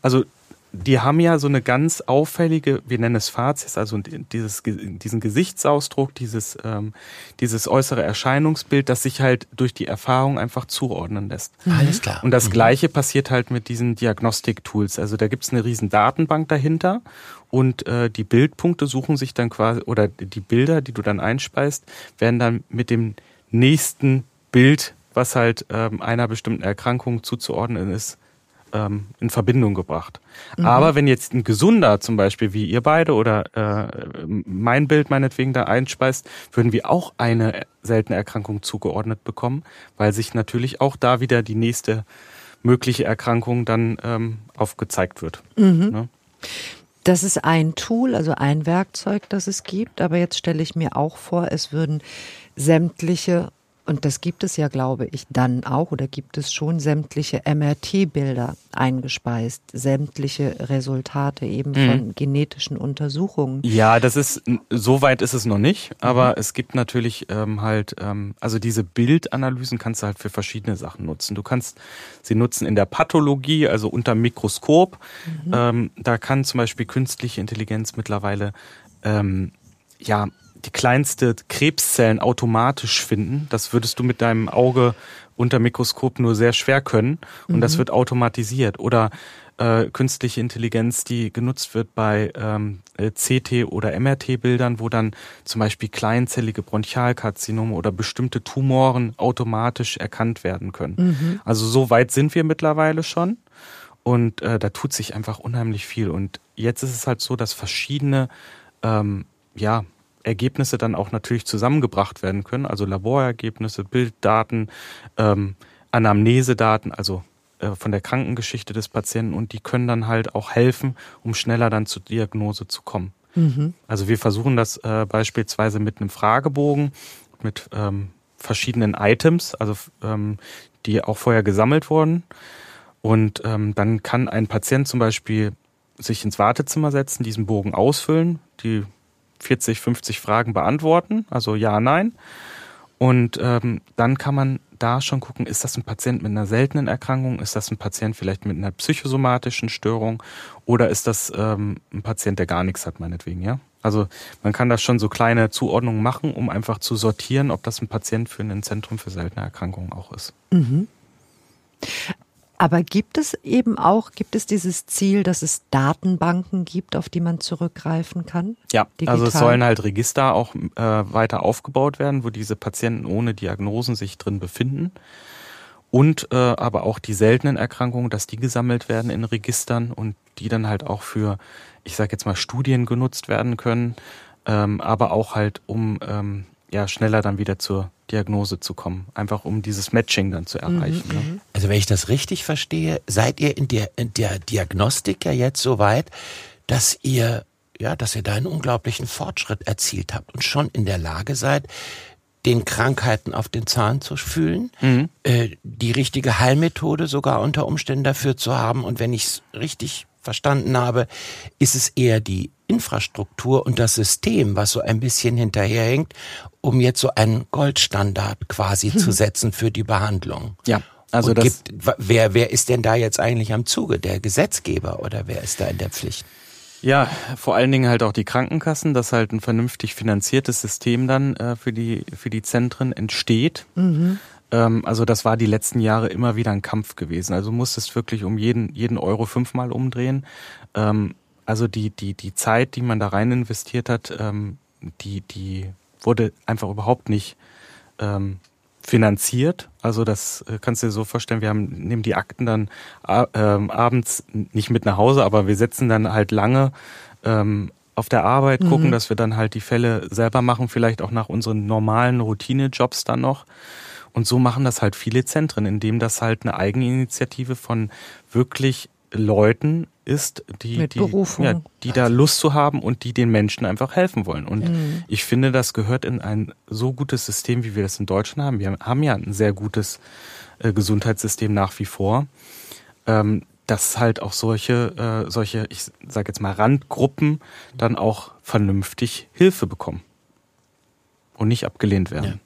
Also die haben ja so eine ganz auffällige, wir nennen es Fazies, also dieses, diesen Gesichtsausdruck, dieses, ähm, dieses äußere Erscheinungsbild, das sich halt durch die Erfahrung einfach zuordnen lässt. Mhm. Alles klar. Und das mhm. Gleiche passiert halt mit diesen Diagnostik-Tools. Also da gibt's eine riesen Datenbank dahinter und äh, die Bildpunkte suchen sich dann quasi, oder die Bilder, die du dann einspeist, werden dann mit dem nächsten Bild, was halt ähm, einer bestimmten Erkrankung zuzuordnen ist, ähm, in Verbindung gebracht. Mhm. Aber wenn jetzt ein Gesunder zum Beispiel wie ihr beide oder äh, mein Bild meinetwegen da einspeist, würden wir auch eine seltene Erkrankung zugeordnet bekommen, weil sich natürlich auch da wieder die nächste mögliche Erkrankung dann ähm, aufgezeigt wird. Mhm. Ne? Das ist ein Tool, also ein Werkzeug, das es gibt. Aber jetzt stelle ich mir auch vor, es würden sämtliche und das gibt es ja, glaube ich, dann auch oder gibt es schon sämtliche MRT-Bilder eingespeist, sämtliche Resultate eben mhm. von genetischen Untersuchungen. Ja, das ist, so weit ist es noch nicht, aber mhm. es gibt natürlich ähm, halt, ähm, also diese Bildanalysen kannst du halt für verschiedene Sachen nutzen. Du kannst sie nutzen in der Pathologie, also unter Mikroskop. Mhm. Ähm, da kann zum Beispiel künstliche Intelligenz mittlerweile ähm, ja die kleinste Krebszellen automatisch finden. Das würdest du mit deinem Auge unter Mikroskop nur sehr schwer können und mhm. das wird automatisiert. Oder äh, künstliche Intelligenz, die genutzt wird bei ähm, äh, CT- oder MRT-Bildern, wo dann zum Beispiel kleinzellige Bronchialkarzinome oder bestimmte Tumoren automatisch erkannt werden können. Mhm. Also so weit sind wir mittlerweile schon. Und äh, da tut sich einfach unheimlich viel. Und jetzt ist es halt so, dass verschiedene ähm, ja, Ergebnisse dann auch natürlich zusammengebracht werden können, also Laborergebnisse, Bilddaten, ähm, Anamnesedaten, also äh, von der Krankengeschichte des Patienten und die können dann halt auch helfen, um schneller dann zur Diagnose zu kommen. Mhm. Also wir versuchen das äh, beispielsweise mit einem Fragebogen, mit ähm, verschiedenen Items, also ähm, die auch vorher gesammelt wurden. Und ähm, dann kann ein Patient zum Beispiel sich ins Wartezimmer setzen, diesen Bogen ausfüllen, die 40, 50 Fragen beantworten, also ja, nein. Und ähm, dann kann man da schon gucken, ist das ein Patient mit einer seltenen Erkrankung, ist das ein Patient vielleicht mit einer psychosomatischen Störung oder ist das ähm, ein Patient, der gar nichts hat, meinetwegen, ja? Also man kann da schon so kleine Zuordnungen machen, um einfach zu sortieren, ob das ein Patient für ein Zentrum für seltene Erkrankungen auch ist. Mhm. Aber gibt es eben auch, gibt es dieses Ziel, dass es Datenbanken gibt, auf die man zurückgreifen kann? Ja, Digital? also es sollen halt Register auch äh, weiter aufgebaut werden, wo diese Patienten ohne Diagnosen sich drin befinden. Und äh, aber auch die seltenen Erkrankungen, dass die gesammelt werden in Registern und die dann halt auch für, ich sage jetzt mal, Studien genutzt werden können, ähm, aber auch halt um ähm, ja schneller dann wieder zur Diagnose zu kommen, einfach um dieses Matching dann zu erreichen. Mhm, ne? Mhm. Also wenn ich das richtig verstehe, seid ihr in der, in der Diagnostik ja jetzt so weit, dass ihr ja, dass ihr da einen unglaublichen Fortschritt erzielt habt und schon in der Lage seid, den Krankheiten auf den Zahn zu fühlen, mhm. äh, die richtige Heilmethode sogar unter Umständen dafür zu haben. Und wenn ich es richtig verstanden habe, ist es eher die Infrastruktur und das System, was so ein bisschen hinterherhängt, um jetzt so einen Goldstandard quasi zu setzen für die Behandlung. Ja. Also und das gibt, wer, wer ist denn da jetzt eigentlich am Zuge? Der Gesetzgeber oder wer ist da in der Pflicht? Ja, vor allen Dingen halt auch die Krankenkassen, dass halt ein vernünftig finanziertes System dann äh, für die für die Zentren entsteht. Mhm. Ähm, also das war die letzten Jahre immer wieder ein Kampf gewesen. Also du musstest wirklich um jeden, jeden Euro fünfmal umdrehen. Ähm, also die, die, die Zeit, die man da rein investiert hat, ähm, die, die wurde einfach überhaupt nicht finanziert. Also das äh, kannst du dir so vorstellen, wir haben, nehmen die Akten dann abends nicht mit nach Hause, aber wir setzen dann halt lange auf der Arbeit, mhm. gucken, dass wir dann halt die Fälle selber machen, vielleicht auch nach unseren normalen Routine-Jobs dann noch. Und so machen das halt viele Zentren, indem das halt eine Eigeninitiative von wirklich Leuten ist, die, die, ja, die da Lust zu haben und die den Menschen einfach helfen wollen. Und mhm. ich finde, das gehört in ein so gutes System, wie wir das in Deutschland haben. Wir haben ja ein sehr gutes äh, Gesundheitssystem nach wie vor, ähm, dass halt auch solche, äh, solche, ich sage jetzt mal Randgruppen dann auch vernünftig Hilfe bekommen und nicht abgelehnt werden.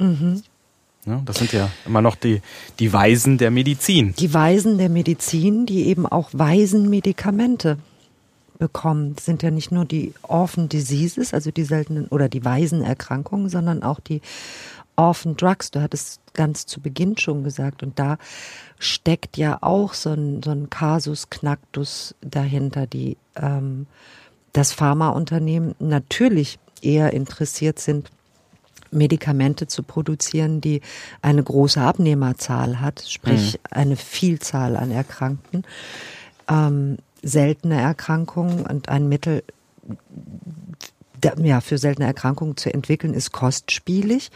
Ja. Mhm. Ja, das sind ja immer noch die, die Weisen der Medizin. Die Weisen der Medizin, die eben auch Waisenmedikamente bekommen. Das sind ja nicht nur die Orphan Diseases, also die seltenen oder die Waisenerkrankungen, sondern auch die Orphan Drugs. Du hattest ganz zu Beginn schon gesagt. Und da steckt ja auch so ein, so ein Kasus Knacktus dahinter, die ähm, das Pharmaunternehmen natürlich eher interessiert sind, Medikamente zu produzieren, die eine große Abnehmerzahl hat, sprich mhm. eine Vielzahl an Erkrankten, ähm, seltene Erkrankungen und ein Mittel ja, für seltene Erkrankungen zu entwickeln, ist kostspielig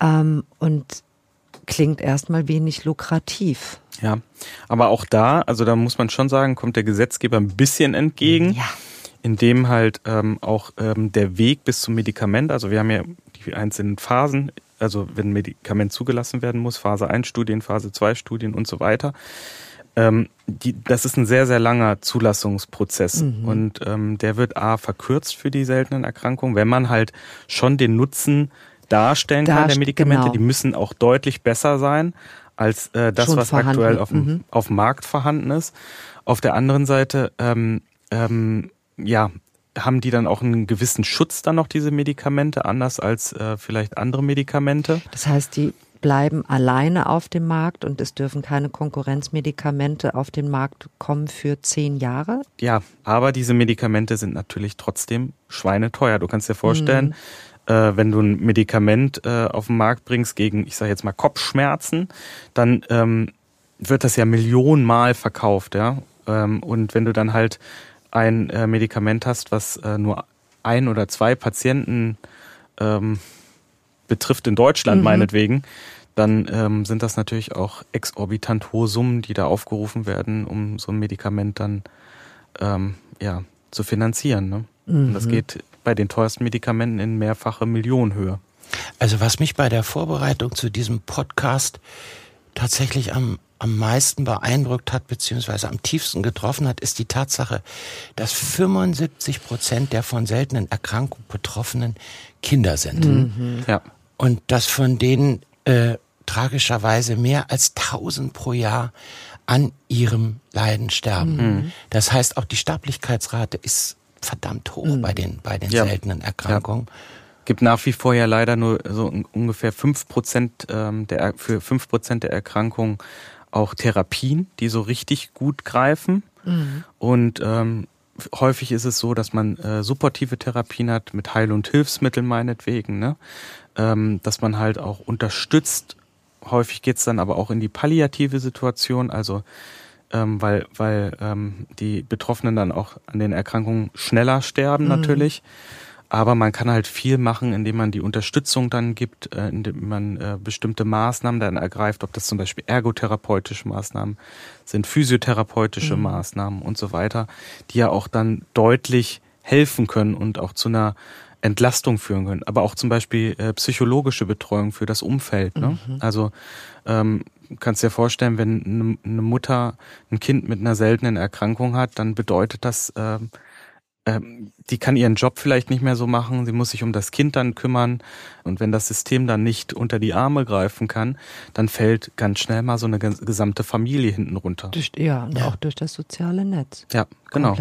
ähm, und klingt erstmal wenig lukrativ. Ja, aber auch da, also da muss man schon sagen, kommt der Gesetzgeber ein bisschen entgegen. Ja in dem halt ähm, auch ähm, der Weg bis zum Medikament, also wir haben ja die einzelnen Phasen, also wenn ein Medikament zugelassen werden muss, Phase 1 Studien, Phase 2 Studien und so weiter. Ähm, die, das ist ein sehr, sehr langer Zulassungsprozess mhm. und ähm, der wird A verkürzt für die seltenen Erkrankungen, wenn man halt schon den Nutzen darstellen Darst kann der Medikamente. Genau. Die müssen auch deutlich besser sein als äh, das, schon was vorhanden. aktuell auf dem, mhm. auf dem Markt vorhanden ist. Auf der anderen Seite ähm, ähm, ja, haben die dann auch einen gewissen Schutz dann noch, diese Medikamente, anders als äh, vielleicht andere Medikamente? Das heißt, die bleiben alleine auf dem Markt und es dürfen keine Konkurrenzmedikamente auf den Markt kommen für zehn Jahre? Ja, aber diese Medikamente sind natürlich trotzdem schweineteuer. Du kannst dir vorstellen, mhm. äh, wenn du ein Medikament äh, auf den Markt bringst gegen, ich sage jetzt mal Kopfschmerzen, dann ähm, wird das ja millionenmal verkauft, ja. Ähm, und wenn du dann halt ein äh, Medikament hast, was äh, nur ein oder zwei Patienten ähm, betrifft in Deutschland mhm. meinetwegen, dann ähm, sind das natürlich auch exorbitant hohe Summen, die da aufgerufen werden, um so ein Medikament dann ähm, ja, zu finanzieren. Ne? Mhm. Und das mhm. geht bei den teuersten Medikamenten in mehrfache Millionenhöhe. Also was mich bei der Vorbereitung zu diesem Podcast tatsächlich am, am meisten beeindruckt hat, beziehungsweise am tiefsten getroffen hat, ist die Tatsache, dass 75 Prozent der von seltenen Erkrankungen Betroffenen Kinder sind. Mhm. Ja. Und dass von denen äh, tragischerweise mehr als 1000 pro Jahr an ihrem Leiden sterben. Mhm. Das heißt, auch die Sterblichkeitsrate ist verdammt hoch mhm. bei den, bei den ja. seltenen Erkrankungen. Ja. Gibt nach wie vor ja leider nur so ungefähr fünf Prozent ähm, der, für fünf Prozent der Erkrankungen auch Therapien, die so richtig gut greifen. Mhm. Und ähm, häufig ist es so, dass man äh, supportive Therapien hat mit Heil- und Hilfsmitteln meinetwegen, ne? ähm, dass man halt auch unterstützt. Häufig geht's dann aber auch in die palliative Situation, also ähm, weil, weil ähm, die Betroffenen dann auch an den Erkrankungen schneller sterben mhm. natürlich. Aber man kann halt viel machen, indem man die Unterstützung dann gibt, äh, indem man äh, bestimmte Maßnahmen dann ergreift, ob das zum Beispiel ergotherapeutische Maßnahmen sind, physiotherapeutische mhm. Maßnahmen und so weiter, die ja auch dann deutlich helfen können und auch zu einer Entlastung führen können. Aber auch zum Beispiel äh, psychologische Betreuung für das Umfeld. Ne? Mhm. Also ähm, kannst dir vorstellen, wenn eine Mutter ein Kind mit einer seltenen Erkrankung hat, dann bedeutet das, ähm, ähm, die kann ihren Job vielleicht nicht mehr so machen, sie muss sich um das Kind dann kümmern und wenn das System dann nicht unter die Arme greifen kann, dann fällt ganz schnell mal so eine gesamte Familie hinten runter. Durch, ja, und ja. auch durch das soziale Netz. Ja, genau.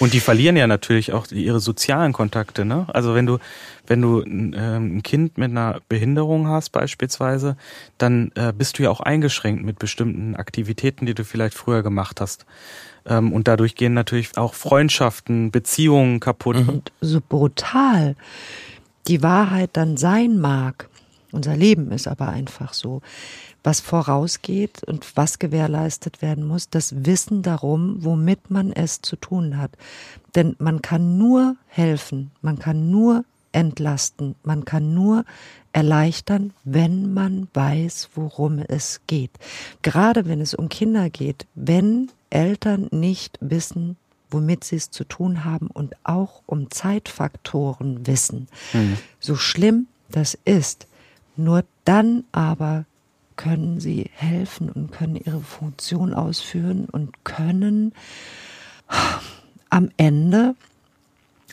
Und die verlieren ja natürlich auch ihre sozialen Kontakte, ne? Also wenn du wenn du ähm, ein Kind mit einer Behinderung hast beispielsweise, dann äh, bist du ja auch eingeschränkt mit bestimmten Aktivitäten, die du vielleicht früher gemacht hast. Ähm, und dadurch gehen natürlich auch Freundschaften, Beziehungen kaputt. Und so brutal die Wahrheit dann sein mag, unser Leben ist aber einfach so, was vorausgeht und was gewährleistet werden muss, das Wissen darum, womit man es zu tun hat. Denn man kann nur helfen, man kann nur entlasten, man kann nur erleichtern, wenn man weiß, worum es geht. Gerade wenn es um Kinder geht, wenn Eltern nicht wissen, womit sie es zu tun haben und auch um Zeitfaktoren wissen. Mhm. So schlimm das ist, nur dann aber können sie helfen und können ihre Funktion ausführen und können am Ende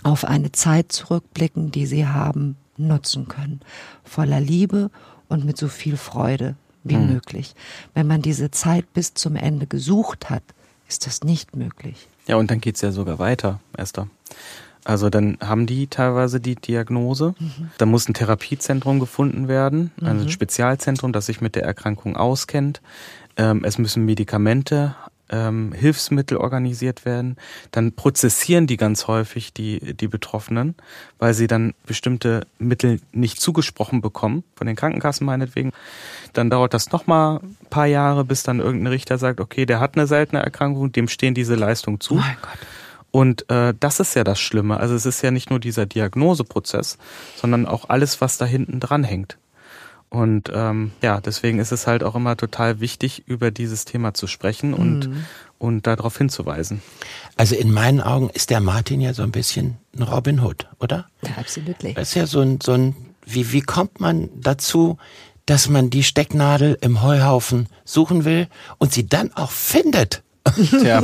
auf eine Zeit zurückblicken, die sie haben nutzen können, voller Liebe und mit so viel Freude wie mhm. möglich. Wenn man diese Zeit bis zum Ende gesucht hat, ist das nicht möglich. Ja, und dann geht's ja sogar weiter, Esther. Also dann haben die teilweise die Diagnose. Mhm. Da muss ein Therapiezentrum gefunden werden, also ein mhm. Spezialzentrum, das sich mit der Erkrankung auskennt. Ähm, es müssen Medikamente ähm, Hilfsmittel organisiert werden, dann prozessieren die ganz häufig die, die Betroffenen, weil sie dann bestimmte Mittel nicht zugesprochen bekommen, von den Krankenkassen meinetwegen. Dann dauert das nochmal ein paar Jahre, bis dann irgendein Richter sagt, okay, der hat eine seltene Erkrankung, dem stehen diese Leistungen zu. Mein Gott. Und äh, das ist ja das Schlimme. Also es ist ja nicht nur dieser Diagnoseprozess, sondern auch alles, was da hinten dran hängt. Und ähm, ja, deswegen ist es halt auch immer total wichtig, über dieses Thema zu sprechen und, mhm. und darauf hinzuweisen. Also in meinen Augen ist der Martin ja so ein bisschen ein Robin Hood, oder? Ja, absolut. Das ist ja so ein, so ein wie, wie kommt man dazu, dass man die Stecknadel im Heuhaufen suchen will und sie dann auch findet? Tja,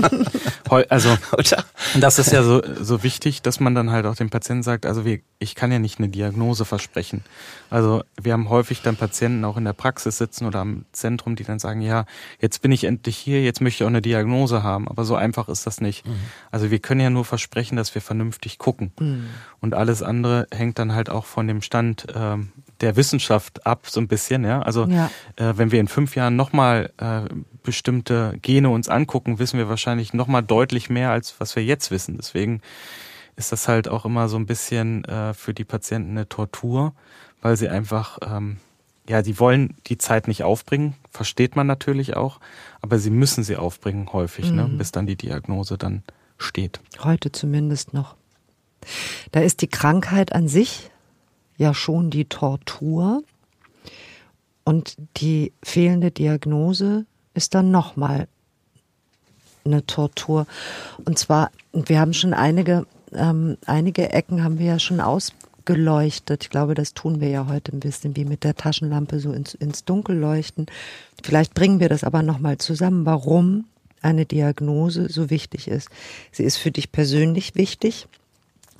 also das ist ja so, so wichtig, dass man dann halt auch dem Patienten sagt, also wir, ich kann ja nicht eine Diagnose versprechen. Also wir haben häufig dann Patienten auch in der Praxis sitzen oder am Zentrum, die dann sagen, ja, jetzt bin ich endlich hier, jetzt möchte ich auch eine Diagnose haben. Aber so einfach ist das nicht. Mhm. Also wir können ja nur versprechen, dass wir vernünftig gucken. Mhm. Und alles andere hängt dann halt auch von dem Stand ähm, der Wissenschaft ab, so ein bisschen, ja. Also ja. Äh, wenn wir in fünf Jahren nochmal äh, bestimmte Gene uns angucken, wissen wir wahrscheinlich nochmal deutlich mehr, als was wir jetzt wissen. Deswegen ist das halt auch immer so ein bisschen äh, für die Patienten eine Tortur, weil sie einfach, ähm, ja, die wollen die Zeit nicht aufbringen, versteht man natürlich auch, aber sie müssen sie aufbringen häufig, ne, mhm. ne, bis dann die Diagnose dann steht. Heute zumindest noch. Da ist die Krankheit an sich ja schon die Tortur. Und die fehlende Diagnose ist dann nochmal eine Tortur. Und zwar, wir haben schon einige, ähm, einige Ecken haben wir ja schon ausgeleuchtet. Ich glaube, das tun wir ja heute ein bisschen wie mit der Taschenlampe so ins, ins Dunkel leuchten. Vielleicht bringen wir das aber nochmal zusammen, warum eine Diagnose so wichtig ist. Sie ist für dich persönlich wichtig.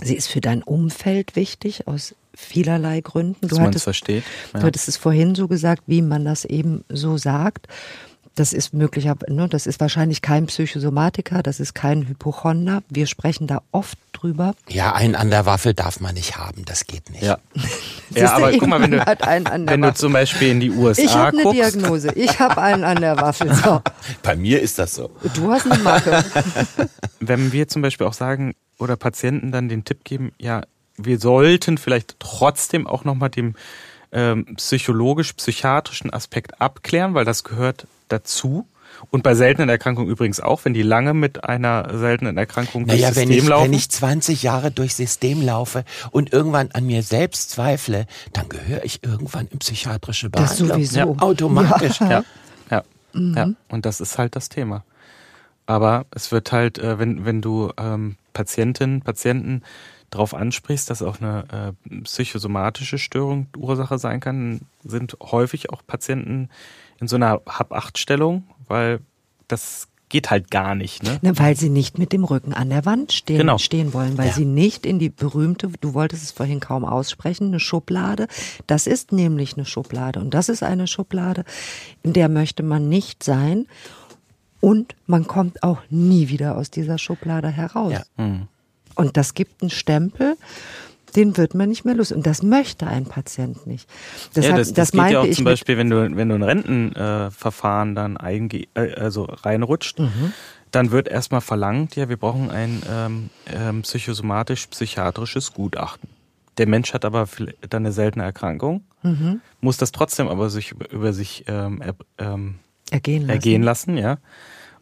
Sie ist für dein Umfeld wichtig aus vielerlei Gründen. Du hattest, versteht. Ja. du hattest es vorhin so gesagt, wie man das eben so sagt. Das ist möglicherweise, ne, das ist wahrscheinlich kein Psychosomatiker, das ist kein Hypochonder. Wir sprechen da oft drüber. Ja, einen an der Waffel darf man nicht haben, das geht nicht. Ja, ja aber guck mal, wenn du, wenn du zum Beispiel in die USA Ich habe eine Diagnose, ich habe einen an der Waffel. So. Bei mir ist das so. Du hast eine Marke. wenn wir zum Beispiel auch sagen oder Patienten dann den Tipp geben, ja, wir sollten vielleicht trotzdem auch nochmal dem ähm, psychologisch-psychiatrischen Aspekt abklären, weil das gehört dazu. Und bei seltenen Erkrankungen übrigens auch, wenn die lange mit einer seltenen Erkrankung naja, durchs System wenn ich, laufen. Wenn ich 20 Jahre durchs System laufe und irgendwann an mir selbst zweifle, dann gehöre ich irgendwann in psychiatrische Behandlung. Das sowieso. Ja, automatisch. Ja, ja, ja, mhm. ja. Und das ist halt das Thema. Aber es wird halt, äh, wenn, wenn du ähm, Patientinnen, Patienten darauf ansprichst, dass auch eine äh, psychosomatische Störung Ursache sein kann, sind häufig auch Patienten in so einer Hab-Acht-Stellung, weil das geht halt gar nicht. Ne? Ne, weil sie nicht mit dem Rücken an der Wand stehen, Genau. stehen wollen, weil Ja. sie nicht in die berühmte, du wolltest es vorhin kaum aussprechen, eine Schublade. Das ist nämlich eine Schublade und das ist eine Schublade, in der möchte man nicht sein und man kommt auch nie wieder aus dieser Schublade heraus. Ja. Hm. Und das gibt einen Stempel, den wird man nicht mehr los. Und das möchte ein Patient nicht. Das, ja, hat, das, das, das, geht ja auch zum Beispiel, wenn du, wenn du ein Rentenverfahren dann einge äh, also reinrutscht, Mhm. dann wird erstmal verlangt, ja, wir brauchen ein ähm, ähm, psychosomatisch-psychiatrisches Gutachten. Der Mensch hat aber dann eine seltene Erkrankung, Mhm. muss das trotzdem aber sich über, sich ähm, er, ähm, ergehen lassen. ergehen lassen, ja.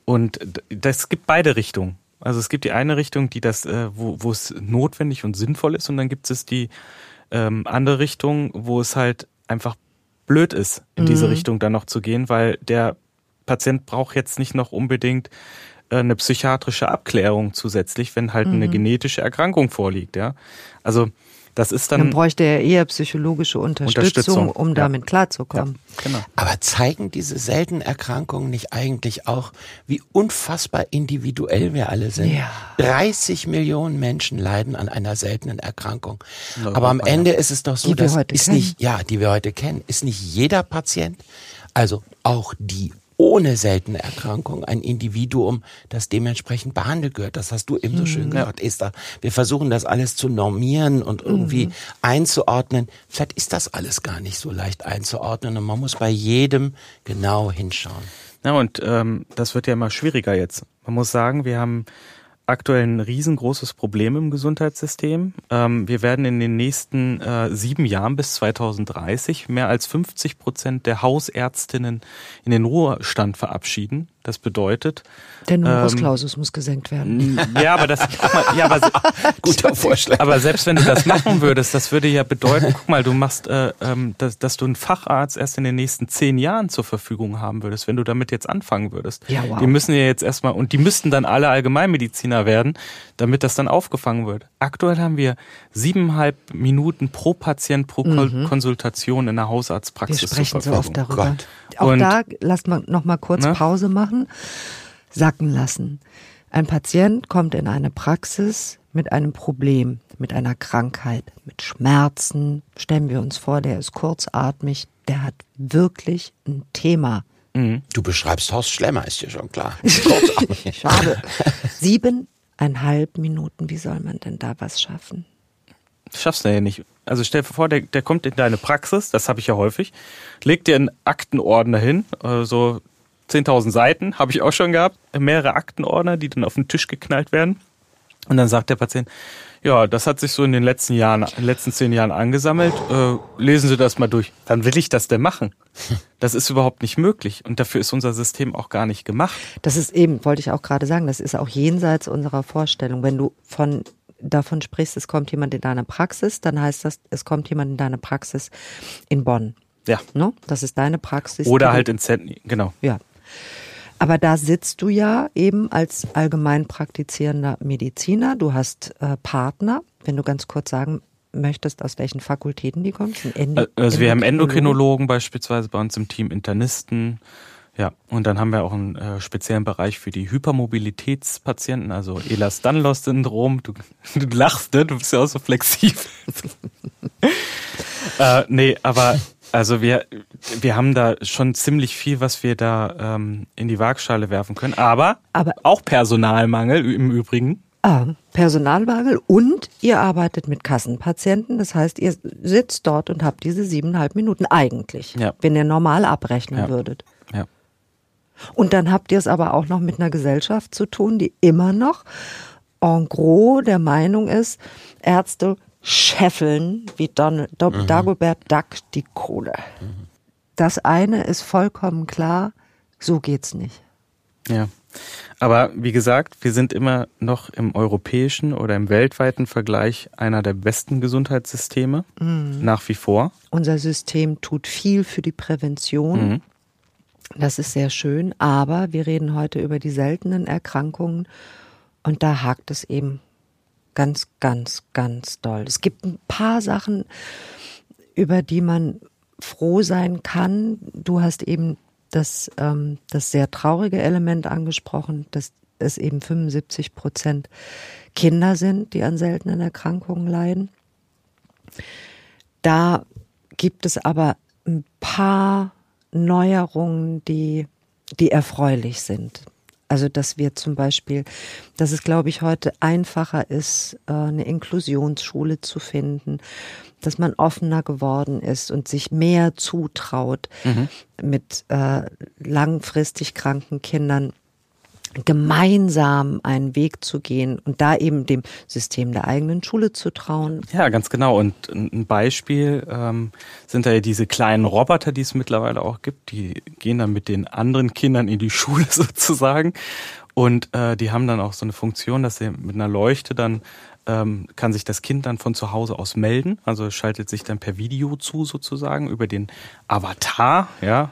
Und das gibt beide Richtungen. Also es gibt die eine Richtung, die das, äh, wo, wo es notwendig und sinnvoll ist, und dann gibt es die ähm, andere Richtung, wo es halt einfach blöd ist, in diese Mhm. Richtung dann noch zu gehen, weil der Patient braucht jetzt nicht noch unbedingt äh, eine psychiatrische Abklärung zusätzlich, wenn halt eine genetische Erkrankung vorliegt, ja. Also das ist Dann dann, bräuchte er eher psychologische Unterstützung, Unterstützung, um ja. damit klarzukommen. genau. Aber zeigen diese seltenen Erkrankungen nicht eigentlich auch, wie unfassbar individuell wir alle sind? Ja. 30 Millionen Menschen leiden an einer seltenen Erkrankung. In Aber am ja. Ende ist es doch so, Die wir dass heute ist kennen. nicht, ja, die wir heute kennen, ist nicht jeder Patient, also auch die ohne seltene Erkrankung ein Individuum, das dementsprechend behandelt gehört. Das hast du eben so schön gesagt, Esther. Wir versuchen das alles zu normieren und irgendwie einzuordnen. Vielleicht ist das alles gar nicht so leicht einzuordnen und man muss bei jedem genau hinschauen. Ja, und ähm, das wird ja immer schwieriger jetzt. Man muss sagen, wir haben aktuell ein riesengroßes Problem im Gesundheitssystem. Ähm, wir werden in den nächsten äh, sieben Jahren bis 2030 mehr als 50 Prozent der Hausärztinnen in den Ruhestand verabschieden. Das bedeutet, Der Numerus Ähm, Clausus muss gesenkt werden. ja, aber das, guck mal, ja, aber, Guter Vorschlag. aber selbst wenn du das machen würdest, das würde ja bedeuten, guck mal, du machst, äh, ähm, dass, dass du einen Facharzt erst in den nächsten zehn Jahren zur Verfügung haben würdest, wenn du damit jetzt anfangen würdest. Ja, wow. Die müssen ja jetzt erstmal, und die müssten dann alle Allgemeinmediziner werden, damit das dann aufgefangen wird. Aktuell haben wir siebeneinhalb Minuten pro Patient pro Kol- Konsultation in der Wir Hausarztpraxis sprechen zur so oft darüber. Gott. Auch Und- da lasst man noch mal kurz Ne? Pause machen, sacken lassen. Ein Patient kommt in eine Praxis mit einem Problem, mit einer Krankheit, mit Schmerzen. Stellen wir uns vor, der ist kurzatmig, der hat wirklich ein Thema. Du beschreibst Horst Schlemmer, ist dir schon klar. Schade. Siebeneinhalb Minuten, wie soll man denn da was schaffen? Schaffst du ja nicht. Also stell dir vor, der, der kommt in deine Praxis, das habe ich ja häufig, legt dir einen Aktenordner hin, äh, so 10.000 Seiten, habe ich auch schon gehabt, mehrere Aktenordner, die dann auf den Tisch geknallt werden. Und dann sagt der Patient, ja, das hat sich so in den letzten Jahren, in den letzten zehn Jahren angesammelt, äh, lesen Sie das mal durch. Wann will ich das denn machen? Das ist überhaupt nicht möglich und dafür ist unser System auch gar nicht gemacht. Das ist eben, wollte ich auch gerade sagen, das ist auch jenseits unserer Vorstellung. Wenn du von davon sprichst, es kommt jemand in deine Praxis, dann heißt das, es kommt jemand in deine Praxis in Bonn. Ja. Ne? Das ist deine Praxis. Oder halt in Zentren, genau. Ja. Aber da sitzt du ja eben als allgemein praktizierender Mediziner. Du hast äh, Partner, wenn du ganz kurz sagen möchtest, aus welchen Fakultäten die kommen. Endo also wir haben Endokrinologen beispielsweise bei uns im Team, Internisten. Ja, und dann haben wir auch einen äh, speziellen Bereich für die Hypermobilitätspatienten, also Ehlers-Danlos-Syndrom. Du, du lachst, ne? Du bist ja auch so flexibel. äh, nee, aber also wir, wir haben da schon ziemlich viel, was wir da ähm, in die Waagschale werfen können. Aber, Aber auch Personalmangel im Übrigen. Ah, Personalmangel und ihr arbeitet mit Kassenpatienten. Das heißt, ihr sitzt dort und habt diese siebeneinhalb Minuten eigentlich, ja. wenn ihr normal abrechnen ja. würdet. Ja. Und dann habt ihr es aber auch noch mit einer Gesellschaft zu tun, die immer noch en gros der Meinung ist, Ärzte scheffeln wie Don, Do, mhm. Dagobert Duck die Kohle. Mhm. Das eine ist vollkommen klar, so geht's nicht. Ja. Aber wie gesagt, wir sind immer noch im europäischen oder im weltweiten Vergleich einer der besten Gesundheitssysteme, mhm. nach wie vor. Unser System tut viel für die Prävention. Mhm. Das ist sehr schön, aber wir reden heute über die seltenen Erkrankungen und da hakt es eben ganz, ganz, ganz doll. Es gibt ein paar Sachen, über die man froh sein kann. Du hast eben das, ähm, das sehr traurige Element angesprochen, dass es eben 75 Prozent Kinder sind, die an seltenen Erkrankungen leiden. Da gibt es aber ein paar Neuerungen, die, die erfreulich sind. Also dass wir zum Beispiel, dass es, glaube ich, heute einfacher ist, äh, eine Inklusionsschule zu finden, dass man offener geworden ist und sich mehr zutraut, mhm. mit äh, langfristig kranken Kindern gemeinsam einen Weg zu gehen und da eben dem System der eigenen Schule zu trauen. Ja, ganz genau. Und ein Beispiel ähm, sind da ja diese kleinen Roboter, die es mittlerweile auch gibt. Die gehen dann mit den anderen Kindern in die Schule sozusagen. Und äh, die haben dann auch so eine Funktion, dass sie mit einer Leuchte dann ähm, kann sich das Kind dann von zu Hause aus melden. Also schaltet sich dann per Video zu sozusagen über den Avatar, ja.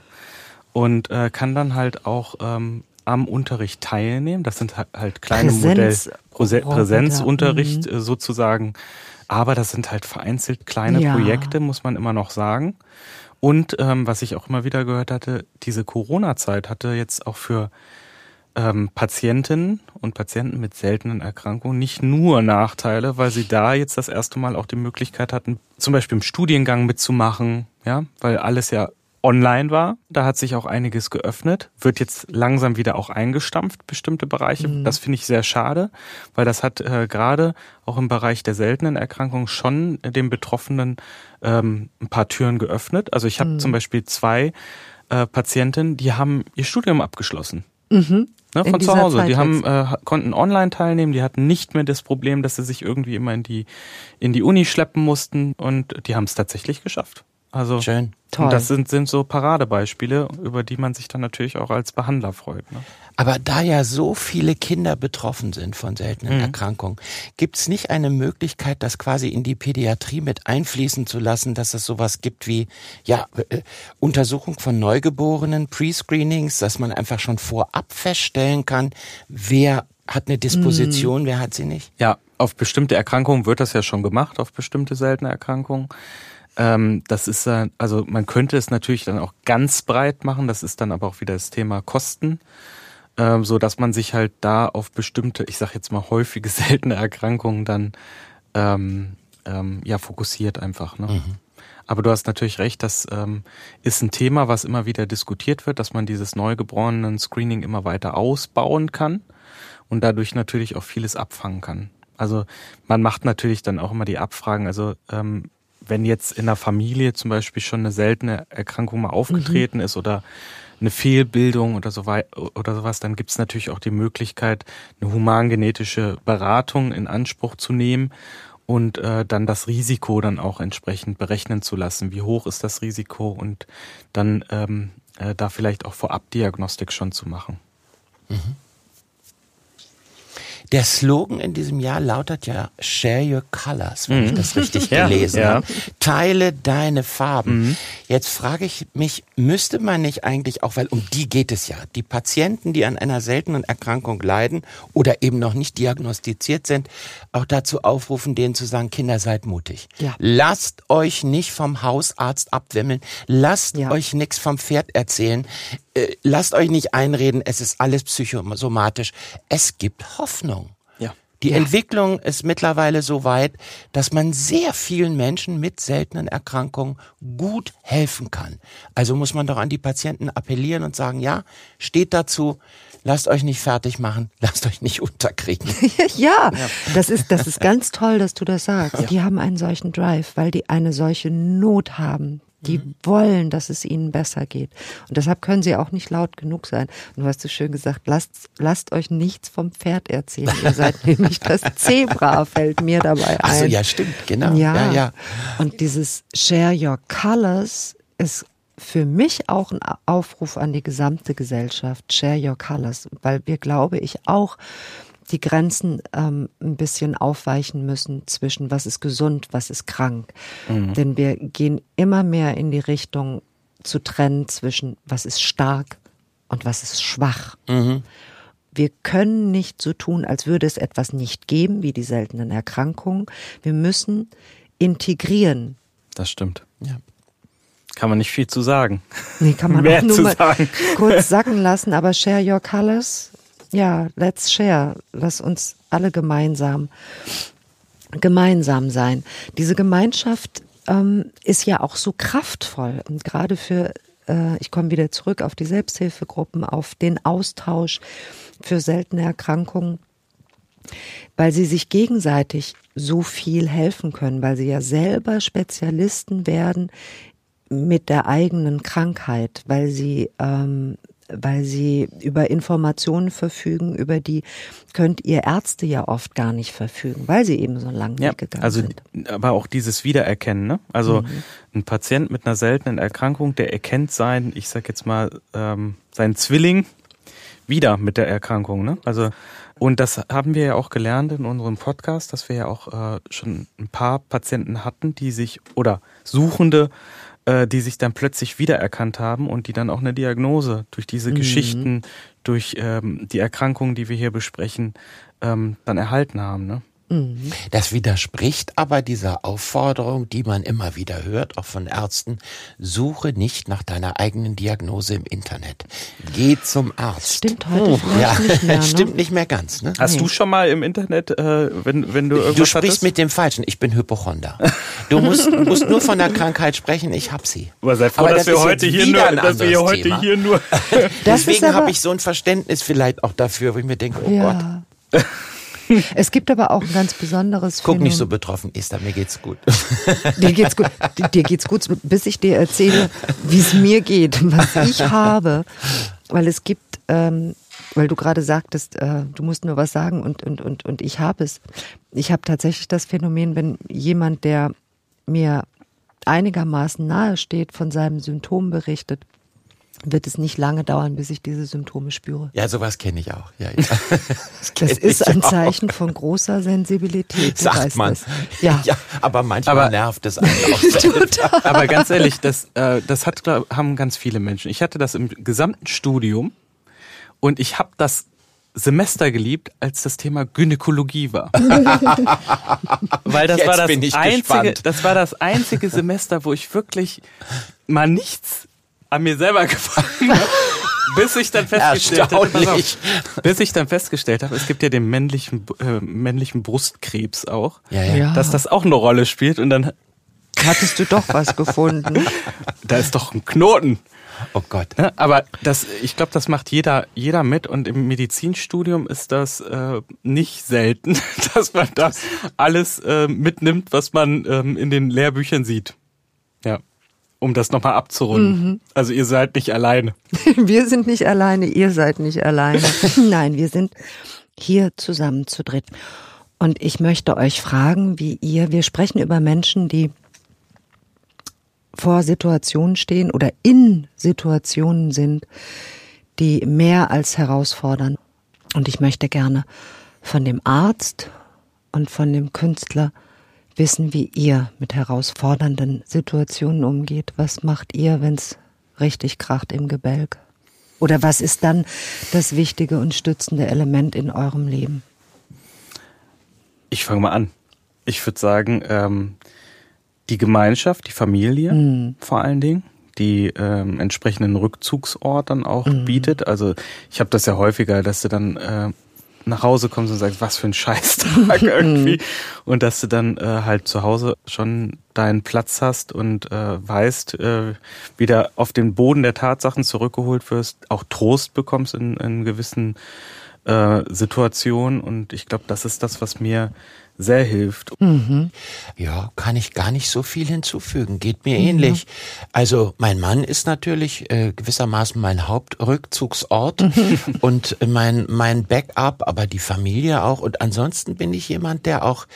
Und äh, kann dann halt auch ähm, am Unterricht teilnehmen. Das sind halt kleine Präsenz, Modell Präse Präsenzunterricht mhm. sozusagen. Aber das sind halt vereinzelt kleine ja. Projekte, muss man immer noch sagen. Und ähm, was ich auch immer wieder gehört hatte, diese Corona-Zeit hatte jetzt auch für ähm, Patientinnen und Patienten mit seltenen Erkrankungen nicht nur Nachteile, weil sie da jetzt das erste Mal auch die Möglichkeit hatten, zum Beispiel im Studiengang mitzumachen, ja, weil alles ja online war. Da hat sich auch einiges geöffnet, wird jetzt langsam wieder auch eingestampft, bestimmte Bereiche. Mhm. Das finde ich sehr schade, weil das hat äh, gerade auch im Bereich der seltenen Erkrankungen schon den Betroffenen ähm, ein paar Türen geöffnet. Also ich habe mhm. zum Beispiel zwei äh, Patientinnen, die haben ihr Studium abgeschlossen. Mhm. Ne, von zu Hause. Zeit die haben, äh, konnten online teilnehmen, die hatten nicht mehr das Problem, dass sie sich irgendwie immer in die, in die Uni schleppen mussten und die haben es tatsächlich geschafft. Also Schön. Toll. Und das sind, sind so Paradebeispiele, über die man sich dann natürlich auch als Behandler freut. Ne? Aber da ja so viele Kinder betroffen sind von seltenen mhm. Erkrankungen, gibt es nicht eine Möglichkeit, das quasi in die Pädiatrie mit einfließen zu lassen, dass es sowas gibt wie ja äh, Untersuchung von Neugeborenen, Pre-Screenings, dass man einfach schon vorab feststellen kann, wer hat eine Disposition, mhm. wer hat sie nicht? Ja, auf bestimmte Erkrankungen wird das ja schon gemacht, auf bestimmte seltene Erkrankungen. Ähm, das ist äh, also man könnte es natürlich dann auch ganz breit machen. Das ist dann aber auch wieder das Thema Kosten, ähm, so dass man sich halt da auf bestimmte, ich sag jetzt mal häufige seltene Erkrankungen dann ähm, ähm, ja fokussiert einfach. Ne? Mhm. Aber du hast natürlich recht, das ähm, ist ein Thema, was immer wieder diskutiert wird, dass man dieses neugeborenen Screening immer weiter ausbauen kann und dadurch natürlich auch vieles abfangen kann. Also man macht natürlich dann auch immer die Abfragen. Also ähm, wenn jetzt in der Familie zum Beispiel schon eine seltene Erkrankung mal aufgetreten mhm. ist oder eine Fehlbildung oder so oder sowas, dann gibt es natürlich auch die Möglichkeit, eine humangenetische Beratung in Anspruch zu nehmen und äh, dann das Risiko dann auch entsprechend berechnen zu lassen. Wie hoch ist das Risiko und dann ähm, äh, da vielleicht auch Vorabdiagnostik schon zu machen. Mhm. Der Slogan in diesem Jahr lautet ja Share Your Colors, wenn ich das richtig Ja, gelesen ja. habe. Teile deine Farben. Jetzt frage ich mich, müsste man nicht eigentlich auch, weil um die geht es ja, die Patienten, die an einer seltenen Erkrankung leiden oder eben noch nicht diagnostiziert sind, auch dazu aufrufen, denen zu sagen, Kinder, seid mutig. Ja. Lasst euch nicht vom Hausarzt abwimmeln. Lasst Ja. euch nichts vom Pferd erzählen. Äh, lasst euch nicht einreden, es ist alles psychosomatisch. Es gibt Hoffnung. Ja. Die Entwicklung ist mittlerweile so weit, dass man sehr vielen Menschen mit seltenen Erkrankungen gut helfen kann. Also muss man doch an die Patienten appellieren und sagen, ja, steht dazu, lasst euch nicht fertig machen, lasst euch nicht unterkriegen. ja, das ist, das ist ganz toll, dass du das sagst. Die haben einen solchen Drive, weil die eine solche Not haben. Die wollen, dass es ihnen besser geht. Und deshalb können sie auch nicht laut genug sein. Und du hast so schön gesagt, lasst, lasst euch nichts vom Pferd erzählen. Ihr seid nämlich das Zebra, fällt mir dabei ein. Ach so, ja, stimmt, genau. Ja. Ja, ja. Und dieses Share Your Colors ist für mich auch ein Aufruf an die gesamte Gesellschaft. Share Your Colors, weil wir, glaube ich, auch die Grenzen ähm, ein bisschen aufweichen müssen zwischen was ist gesund, was ist krank. Denn wir gehen immer mehr in die Richtung zu trennen zwischen was ist stark und was ist schwach. Wir können nicht so tun, als würde es etwas nicht geben, wie die seltenen Erkrankungen. Wir müssen integrieren. Das stimmt. Ja. Kann man nicht viel zu sagen. Nee, kann man Mehr auch nur mal sagen. kurz sacken lassen, aber share your colors. Ja, let's share. Lass uns alle gemeinsam gemeinsam sein. Diese Gemeinschaft ähm, ist ja auch so kraftvoll und gerade für äh, ich komme wieder zurück auf die Selbsthilfegruppen, auf den Austausch für seltene Erkrankungen, weil sie sich gegenseitig so viel helfen können, weil sie ja selber Spezialisten werden mit der eigenen Krankheit, weil sie ähm, weil sie über Informationen verfügen, über die könnt ihr Ärzte ja oft gar nicht verfügen, weil sie eben so lang Ja, weggegangen also sind. aber auch dieses Wiedererkennen. Ne? Also Mhm. ein Patient mit einer seltenen Erkrankung, der erkennt sein, ich sag jetzt mal, ähm, seinen Zwilling wieder mit der Erkrankung. Ne? Also und das haben wir ja auch gelernt in unserem Podcast, dass wir ja auch äh, schon ein paar Patienten hatten, die sich oder Suchende, äh, die sich dann plötzlich wiedererkannt haben und die dann auch eine Diagnose durch diese Geschichten, durch ähm, die Erkrankungen, die wir hier besprechen, ähm, dann erhalten haben. Ne? Das widerspricht aber dieser Aufforderung, die man immer wieder hört, auch von Ärzten, suche nicht nach deiner eigenen Diagnose im Internet. Geh zum Arzt. Stimmt heute vielleicht ja, nicht mehr. Ne? stimmt nicht mehr ganz. Ne? Hast du schon mal im Internet, äh, wenn, wenn du irgendwas Du sprichst hattest? mit dem Falschen. Ich bin Hypochonder. Du musst, musst nur von der Krankheit sprechen. Ich hab sie. Aber sei froh, Aber dass das wir ist heute hier wieder nur, ein dass wir heute Thema. hier nur. Deswegen habe ich so ein Verständnis vielleicht auch dafür, wo ich mir denke, oh Gott, Ja. Es gibt aber auch ein ganz besonderes guck nicht so Phänomen. betroffen, Esther, mir geht's gut. Dir geht's gut. Dir geht's gut, bis ich dir erzähle, wie es mir geht, was ich habe. Weil es gibt, ähm, weil du gerade sagtest, äh, du musst nur was sagen und, und, und, und ich habe es. Ich habe tatsächlich das Phänomen, wenn jemand, der mir einigermaßen nahe steht, von seinem Symptom berichtet, wird es nicht lange dauern, bis ich diese Symptome spüre. Ja, sowas kenne ich auch. Ja, ja. Das kenn ist ein auch. Zeichen von großer Sensibilität. Du Sagt man. es. Ja. ja, aber manchmal Aber- nervt es einen auch selbst. Aber ganz ehrlich, das, äh, das hat, glaub, haben ganz viele Menschen. Ich hatte das im gesamten Studium und ich habe das Semester geliebt, als das Thema Gynäkologie war. Weil das Jetzt war das bin ich einzige, gespannt. das war das einzige Semester, wo ich wirklich mal nichts an mir selber gefangen habe. Bis ich dann festgestellt habe, bis ich dann festgestellt habe, es gibt ja den männlichen, äh, männlichen Brustkrebs auch, Ja, ja. Ja. dass das auch eine Rolle spielt und dann, Hattest du doch was gefunden? da ist doch ein Knoten. Oh Gott. Ne? Aber das, ich glaube, das macht jeder, jeder mit und im Medizinstudium ist das äh, nicht selten, dass man da alles äh, mitnimmt, was man ähm, in den Lehrbüchern sieht. Ja, um das nochmal abzurunden. Also ihr seid nicht alleine. Wir sind nicht alleine, ihr seid nicht alleine. Nein, wir sind hier zusammen zu dritt. Und ich möchte euch fragen, wie ihr, wir sprechen über Menschen, die vor Situationen stehen oder in Situationen sind, die mehr als herausfordern. Und ich möchte gerne von dem Arzt und von dem Künstler wissen, wie ihr mit herausfordernden Situationen umgeht. Was macht ihr, wenn es richtig kracht im Gebälk? Oder was ist dann das wichtige und stützende Element in eurem Leben? Ich fange mal an. Ich würde sagen, ähm, die Gemeinschaft, die Familie mhm. vor allen Dingen, die ähm, entsprechenden Rückzugsort dann auch mhm. bietet. Also ich habe das ja häufiger, dass du dann äh, nach Hause kommst und sagst, was für ein Scheißtag irgendwie. und dass du dann äh, halt zu Hause schon deinen Platz hast und äh, weißt, äh, wieder auf den Boden der Tatsachen zurückgeholt wirst, auch Trost bekommst in, in gewissen äh, Situationen. Und ich glaube, das ist das, was mir sehr hilft. Mhm. Ja, kann ich gar nicht so viel hinzufügen. Geht mir mhm. ähnlich. Also mein Mann ist natürlich äh, gewissermaßen mein Hauptrückzugsort mhm. und mein mein Backup, aber die Familie auch. Und ansonsten bin ich jemand, der auch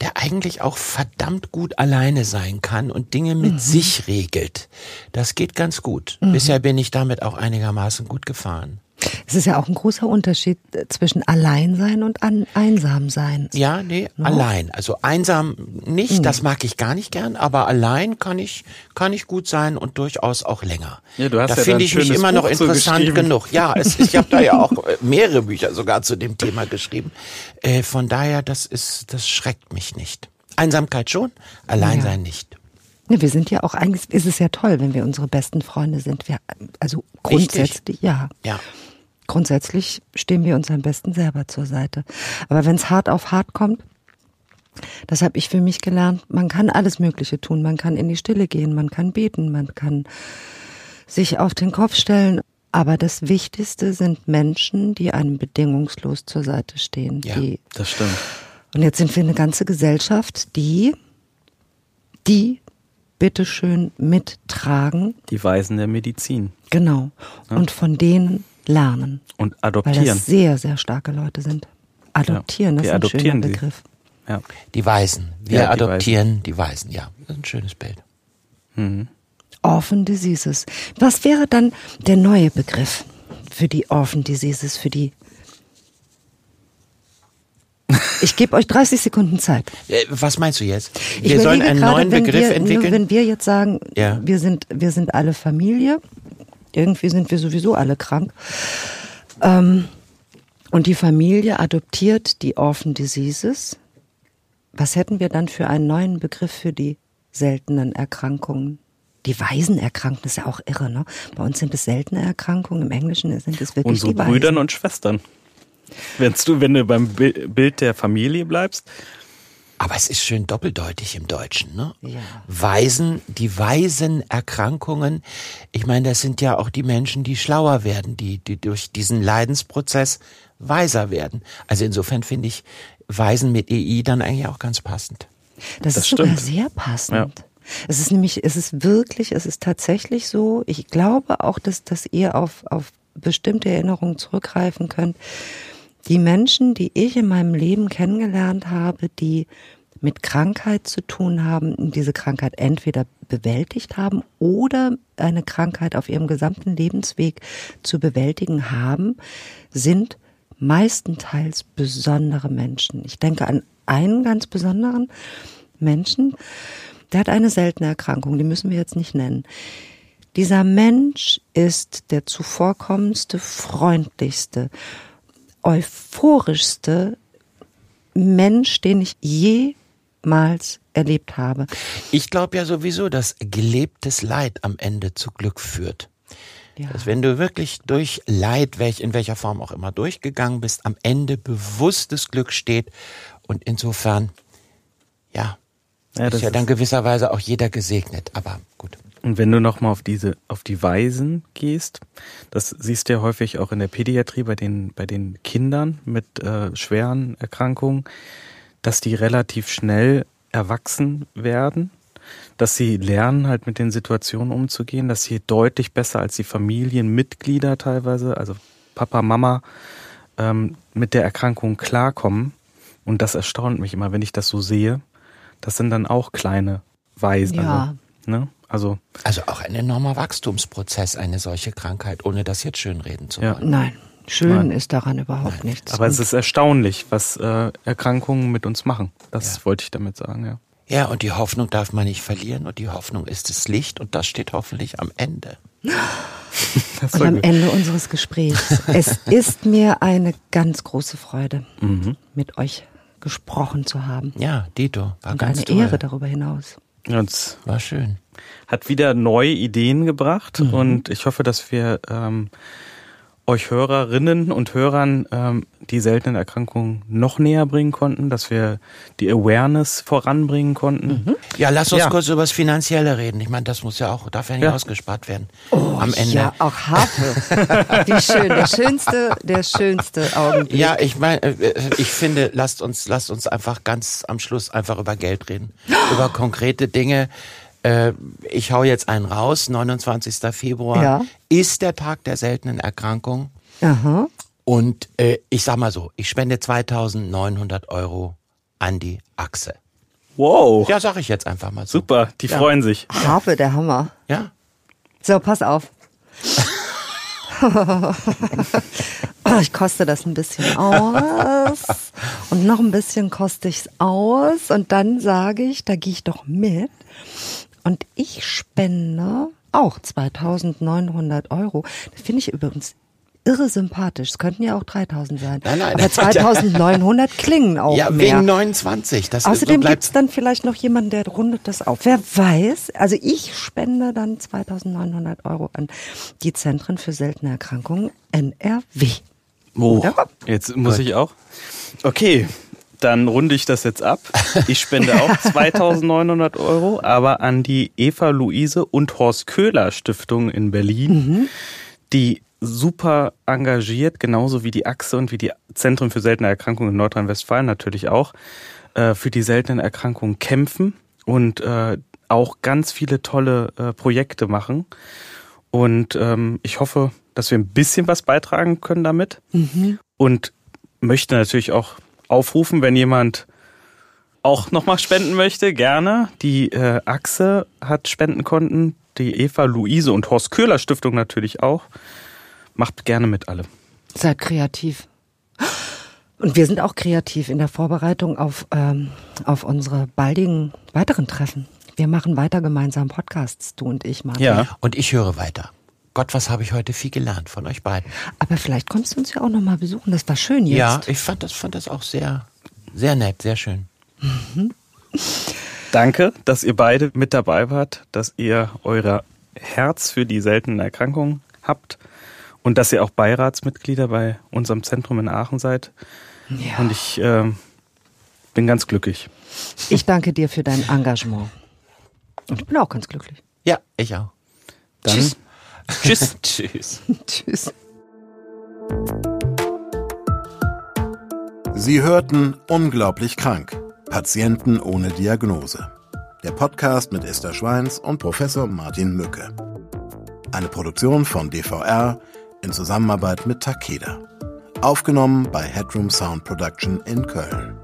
der eigentlich auch verdammt gut alleine sein kann und Dinge mit mhm. sich regelt. Das geht ganz gut. Mhm. Bisher bin ich damit auch einigermaßen gut gefahren. Es ist ja auch ein großer Unterschied äh, zwischen Alleinsein und an Einsamsein. Ja, nee, no? allein. Also einsam nicht, mhm. das mag ich gar nicht gern, aber allein kann ich, kann ich gut sein und durchaus auch länger. Ja, du hast da ja finde ich mich immer Buch noch interessant genug. Ja, es, ich habe da ja auch äh, mehrere Bücher sogar zu dem Thema geschrieben. Äh, von daher, das ist, das schreckt mich nicht. Einsamkeit schon, Alleinsein ja. nicht. Ne, wir sind ja auch eigentlich, ist es ja toll, wenn wir unsere besten Freunde sind. Wir, also grundsätzlich, Richtig. ja. Ja. Grundsätzlich stehen wir uns am besten selber zur Seite. Aber wenn es hart auf hart kommt, das habe ich für mich gelernt, man kann alles Mögliche tun. Man kann in die Stille gehen, man kann beten, man kann sich auf den Kopf stellen. Aber das Wichtigste sind Menschen, die einem bedingungslos zur Seite stehen. Ja, das stimmt. Und jetzt sind wir eine ganze Gesellschaft, die, die bitteschön mittragen. Die Weisen der Medizin. Genau. Ja. Und von denen lernen. Und adoptieren. Weil das sehr, sehr starke Leute sind. Adoptieren, ja. das ist ein schöner Begriff. Ja. Die Weisen. Wir ja, adoptieren die Weisen. die Weisen. Ja, das ist ein schönes Bild. Mhm. Orphan Diseases. Was wäre dann der neue Begriff für die Orphan Diseases, für die ich gebe euch 30 Sekunden Zeit. Äh, was meinst du jetzt? Wir sollen einen gerade, neuen Begriff wir, entwickeln. Wenn wir jetzt sagen, ja. wir sind, wir sind alle Familie, irgendwie sind wir sowieso alle krank. Ähm, und die Familie adoptiert die Orphan Diseases. Was hätten wir dann für einen neuen Begriff für die seltenen Erkrankungen? Die Waisenerkrankungen ist ja auch irre, ne? Bei uns sind es seltene Erkrankungen, im Englischen sind es wirklich Unsere die Waisen. Brüdern und Schwestern. Wenn's du, wenn du beim Bild der Familie bleibst. Aber es ist schön doppeldeutig im Deutschen, ne? Ja. Waisen, die Waisenerkrankungen. Ich meine, das sind ja auch die Menschen, die schlauer werden, die, die durch diesen Leidensprozess weiser werden. Also insofern finde ich Waisen mit EI dann eigentlich auch ganz passend. Das, das ist stimmt. sogar sehr passend. Ja. Es ist nämlich, es ist wirklich, es ist tatsächlich so. Ich glaube auch, dass, dass ihr auf, auf bestimmte Erinnerungen zurückgreifen könnt die Menschen, die ich in meinem Leben kennengelernt habe, die mit Krankheit zu tun haben, diese Krankheit entweder bewältigt haben oder eine Krankheit auf ihrem gesamten Lebensweg zu bewältigen haben, sind meistenteils besondere Menschen. Ich denke an einen ganz besonderen Menschen, der hat eine seltene Erkrankung, die müssen wir jetzt nicht nennen. Dieser Mensch ist der zuvorkommendste, freundlichste, euphorischste Mensch, den ich jemals erlebt habe. Ich glaube ja sowieso, dass gelebtes Leid am Ende zu Glück führt. Ja. Dass wenn du wirklich durch Leid, welch, in welcher Form auch immer durchgegangen bist, am Ende bewusstes Glück steht und insofern, ja, ja ist ja dann gewisserweise auch jeder gesegnet, aber gut. Und wenn du nochmal auf diese, auf die Weisen gehst, das siehst du ja häufig auch in der Pädiatrie bei den, bei den Kindern mit äh, schweren Erkrankungen, dass die relativ schnell erwachsen werden, dass sie lernen, halt mit den Situationen umzugehen, dass sie deutlich besser als die Familienmitglieder teilweise, also Papa, Mama, ähm, mit der Erkrankung klarkommen. Und das erstaunt mich immer, wenn ich das so sehe. Das sind dann auch kleine Weisen. Ja. Also, ne? Also, also auch ein enormer Wachstumsprozess, eine solche Krankheit, ohne das jetzt schönreden zu wollen. Ja. Nein, Schön Nein. ist daran überhaupt nichts. Aber es ist erstaunlich, was äh, Erkrankungen mit uns machen. Das ja. wollte ich damit sagen, ja. Ja, und die Hoffnung darf man nicht verlieren und die Hoffnung ist das Licht und das steht hoffentlich am Ende. und am Ende unseres Gesprächs. Es ist mir eine ganz große Freude, mhm. mit euch gesprochen zu haben. Ja, Dito, war und ganz eine toll. Ehre darüber hinaus. Ja, war schön. Hat wieder neue Ideen gebracht mhm. und ich hoffe, dass wir ähm, euch Hörerinnen und Hörern ähm, die seltenen Erkrankungen noch näher bringen konnten, dass wir die Awareness voranbringen konnten. Mhm. Ja, lass uns ja. kurz über das Finanzielle reden. Ich meine, das muss ja auch, darf ja nicht ja. ausgespart werden. Oh, am Ende. Ja, auch Harfe. Wie schön, der schönste, der schönste Augenblick. Ja, ich meine, äh, ich finde, lasst uns, lasst uns einfach ganz am Schluss einfach über Geld reden. über konkrete Dinge äh, ich hau jetzt einen raus, 29. Februar ja. ist der Tag der seltenen Erkrankung. Aha. Und äh, ich sag mal so, ich spende 2900 Euro an die Achse. Wow. Ja, sag ich jetzt einfach mal so. Super, die ja. freuen sich. Harfe, der Hammer. Ja. So, pass auf. ich koste das ein bisschen aus und noch ein bisschen koste ich es aus und dann sage ich, da gehe ich doch mit und ich spende auch 2900 Euro. Das finde ich übrigens irre sympathisch. Es könnten ja auch 3000 sein. Nein, nein, Aber 2900 klingen auch ja, mehr. Ja, wegen 29. Das Außerdem so gibt es dann vielleicht noch jemanden, der rundet das auf. Wer weiß. Also ich spende dann 2900 Euro an die Zentren für seltene Erkrankungen NRW. Oh, jetzt muss Gut. ich auch. Okay, dann runde ich das jetzt ab. Ich spende auch 2900 Euro, aber an die Eva Luise und Horst Köhler Stiftung in Berlin, mhm. die super engagiert, genauso wie die Achse und wie die Zentren für seltene Erkrankungen in Nordrhein-Westfalen natürlich auch, äh, für die seltenen Erkrankungen kämpfen und äh, auch ganz viele tolle äh, Projekte machen. Und ähm, ich hoffe, dass wir ein bisschen was beitragen können damit. Mhm. Und möchte natürlich auch aufrufen, wenn jemand auch nochmal spenden möchte, gerne. Die äh, Achse hat Spendenkonten, die Eva, Luise und Horst Köhler Stiftung natürlich auch. Macht gerne mit alle. Seid kreativ. Und wir sind auch kreativ in der Vorbereitung auf, ähm, auf unsere baldigen weiteren Treffen. Wir machen weiter gemeinsam Podcasts, du und ich, Martin. Ja, und ich höre weiter. Gott, was habe ich heute viel gelernt von euch beiden. Aber vielleicht kommst du uns ja auch noch mal besuchen. Das war schön jetzt. Ja, ich fand das, fand das auch sehr, sehr nett, sehr schön. Mhm. Danke, dass ihr beide mit dabei wart, dass ihr euer Herz für die seltenen Erkrankungen habt und dass ihr auch Beiratsmitglieder bei unserem Zentrum in Aachen seid. Ja. Und ich äh, bin ganz glücklich. Ich danke dir für dein Engagement. Und ich bin auch ganz glücklich. Ja, ich auch. Dann Tschüss. Tschüss. Tschüss. Tschüss. Sie hörten Unglaublich krank. Patienten ohne Diagnose. Der Podcast mit Esther Schweins und Professor Martin Mücke. Eine Produktion von DVR in Zusammenarbeit mit Takeda. Aufgenommen bei Headroom Sound Production in Köln.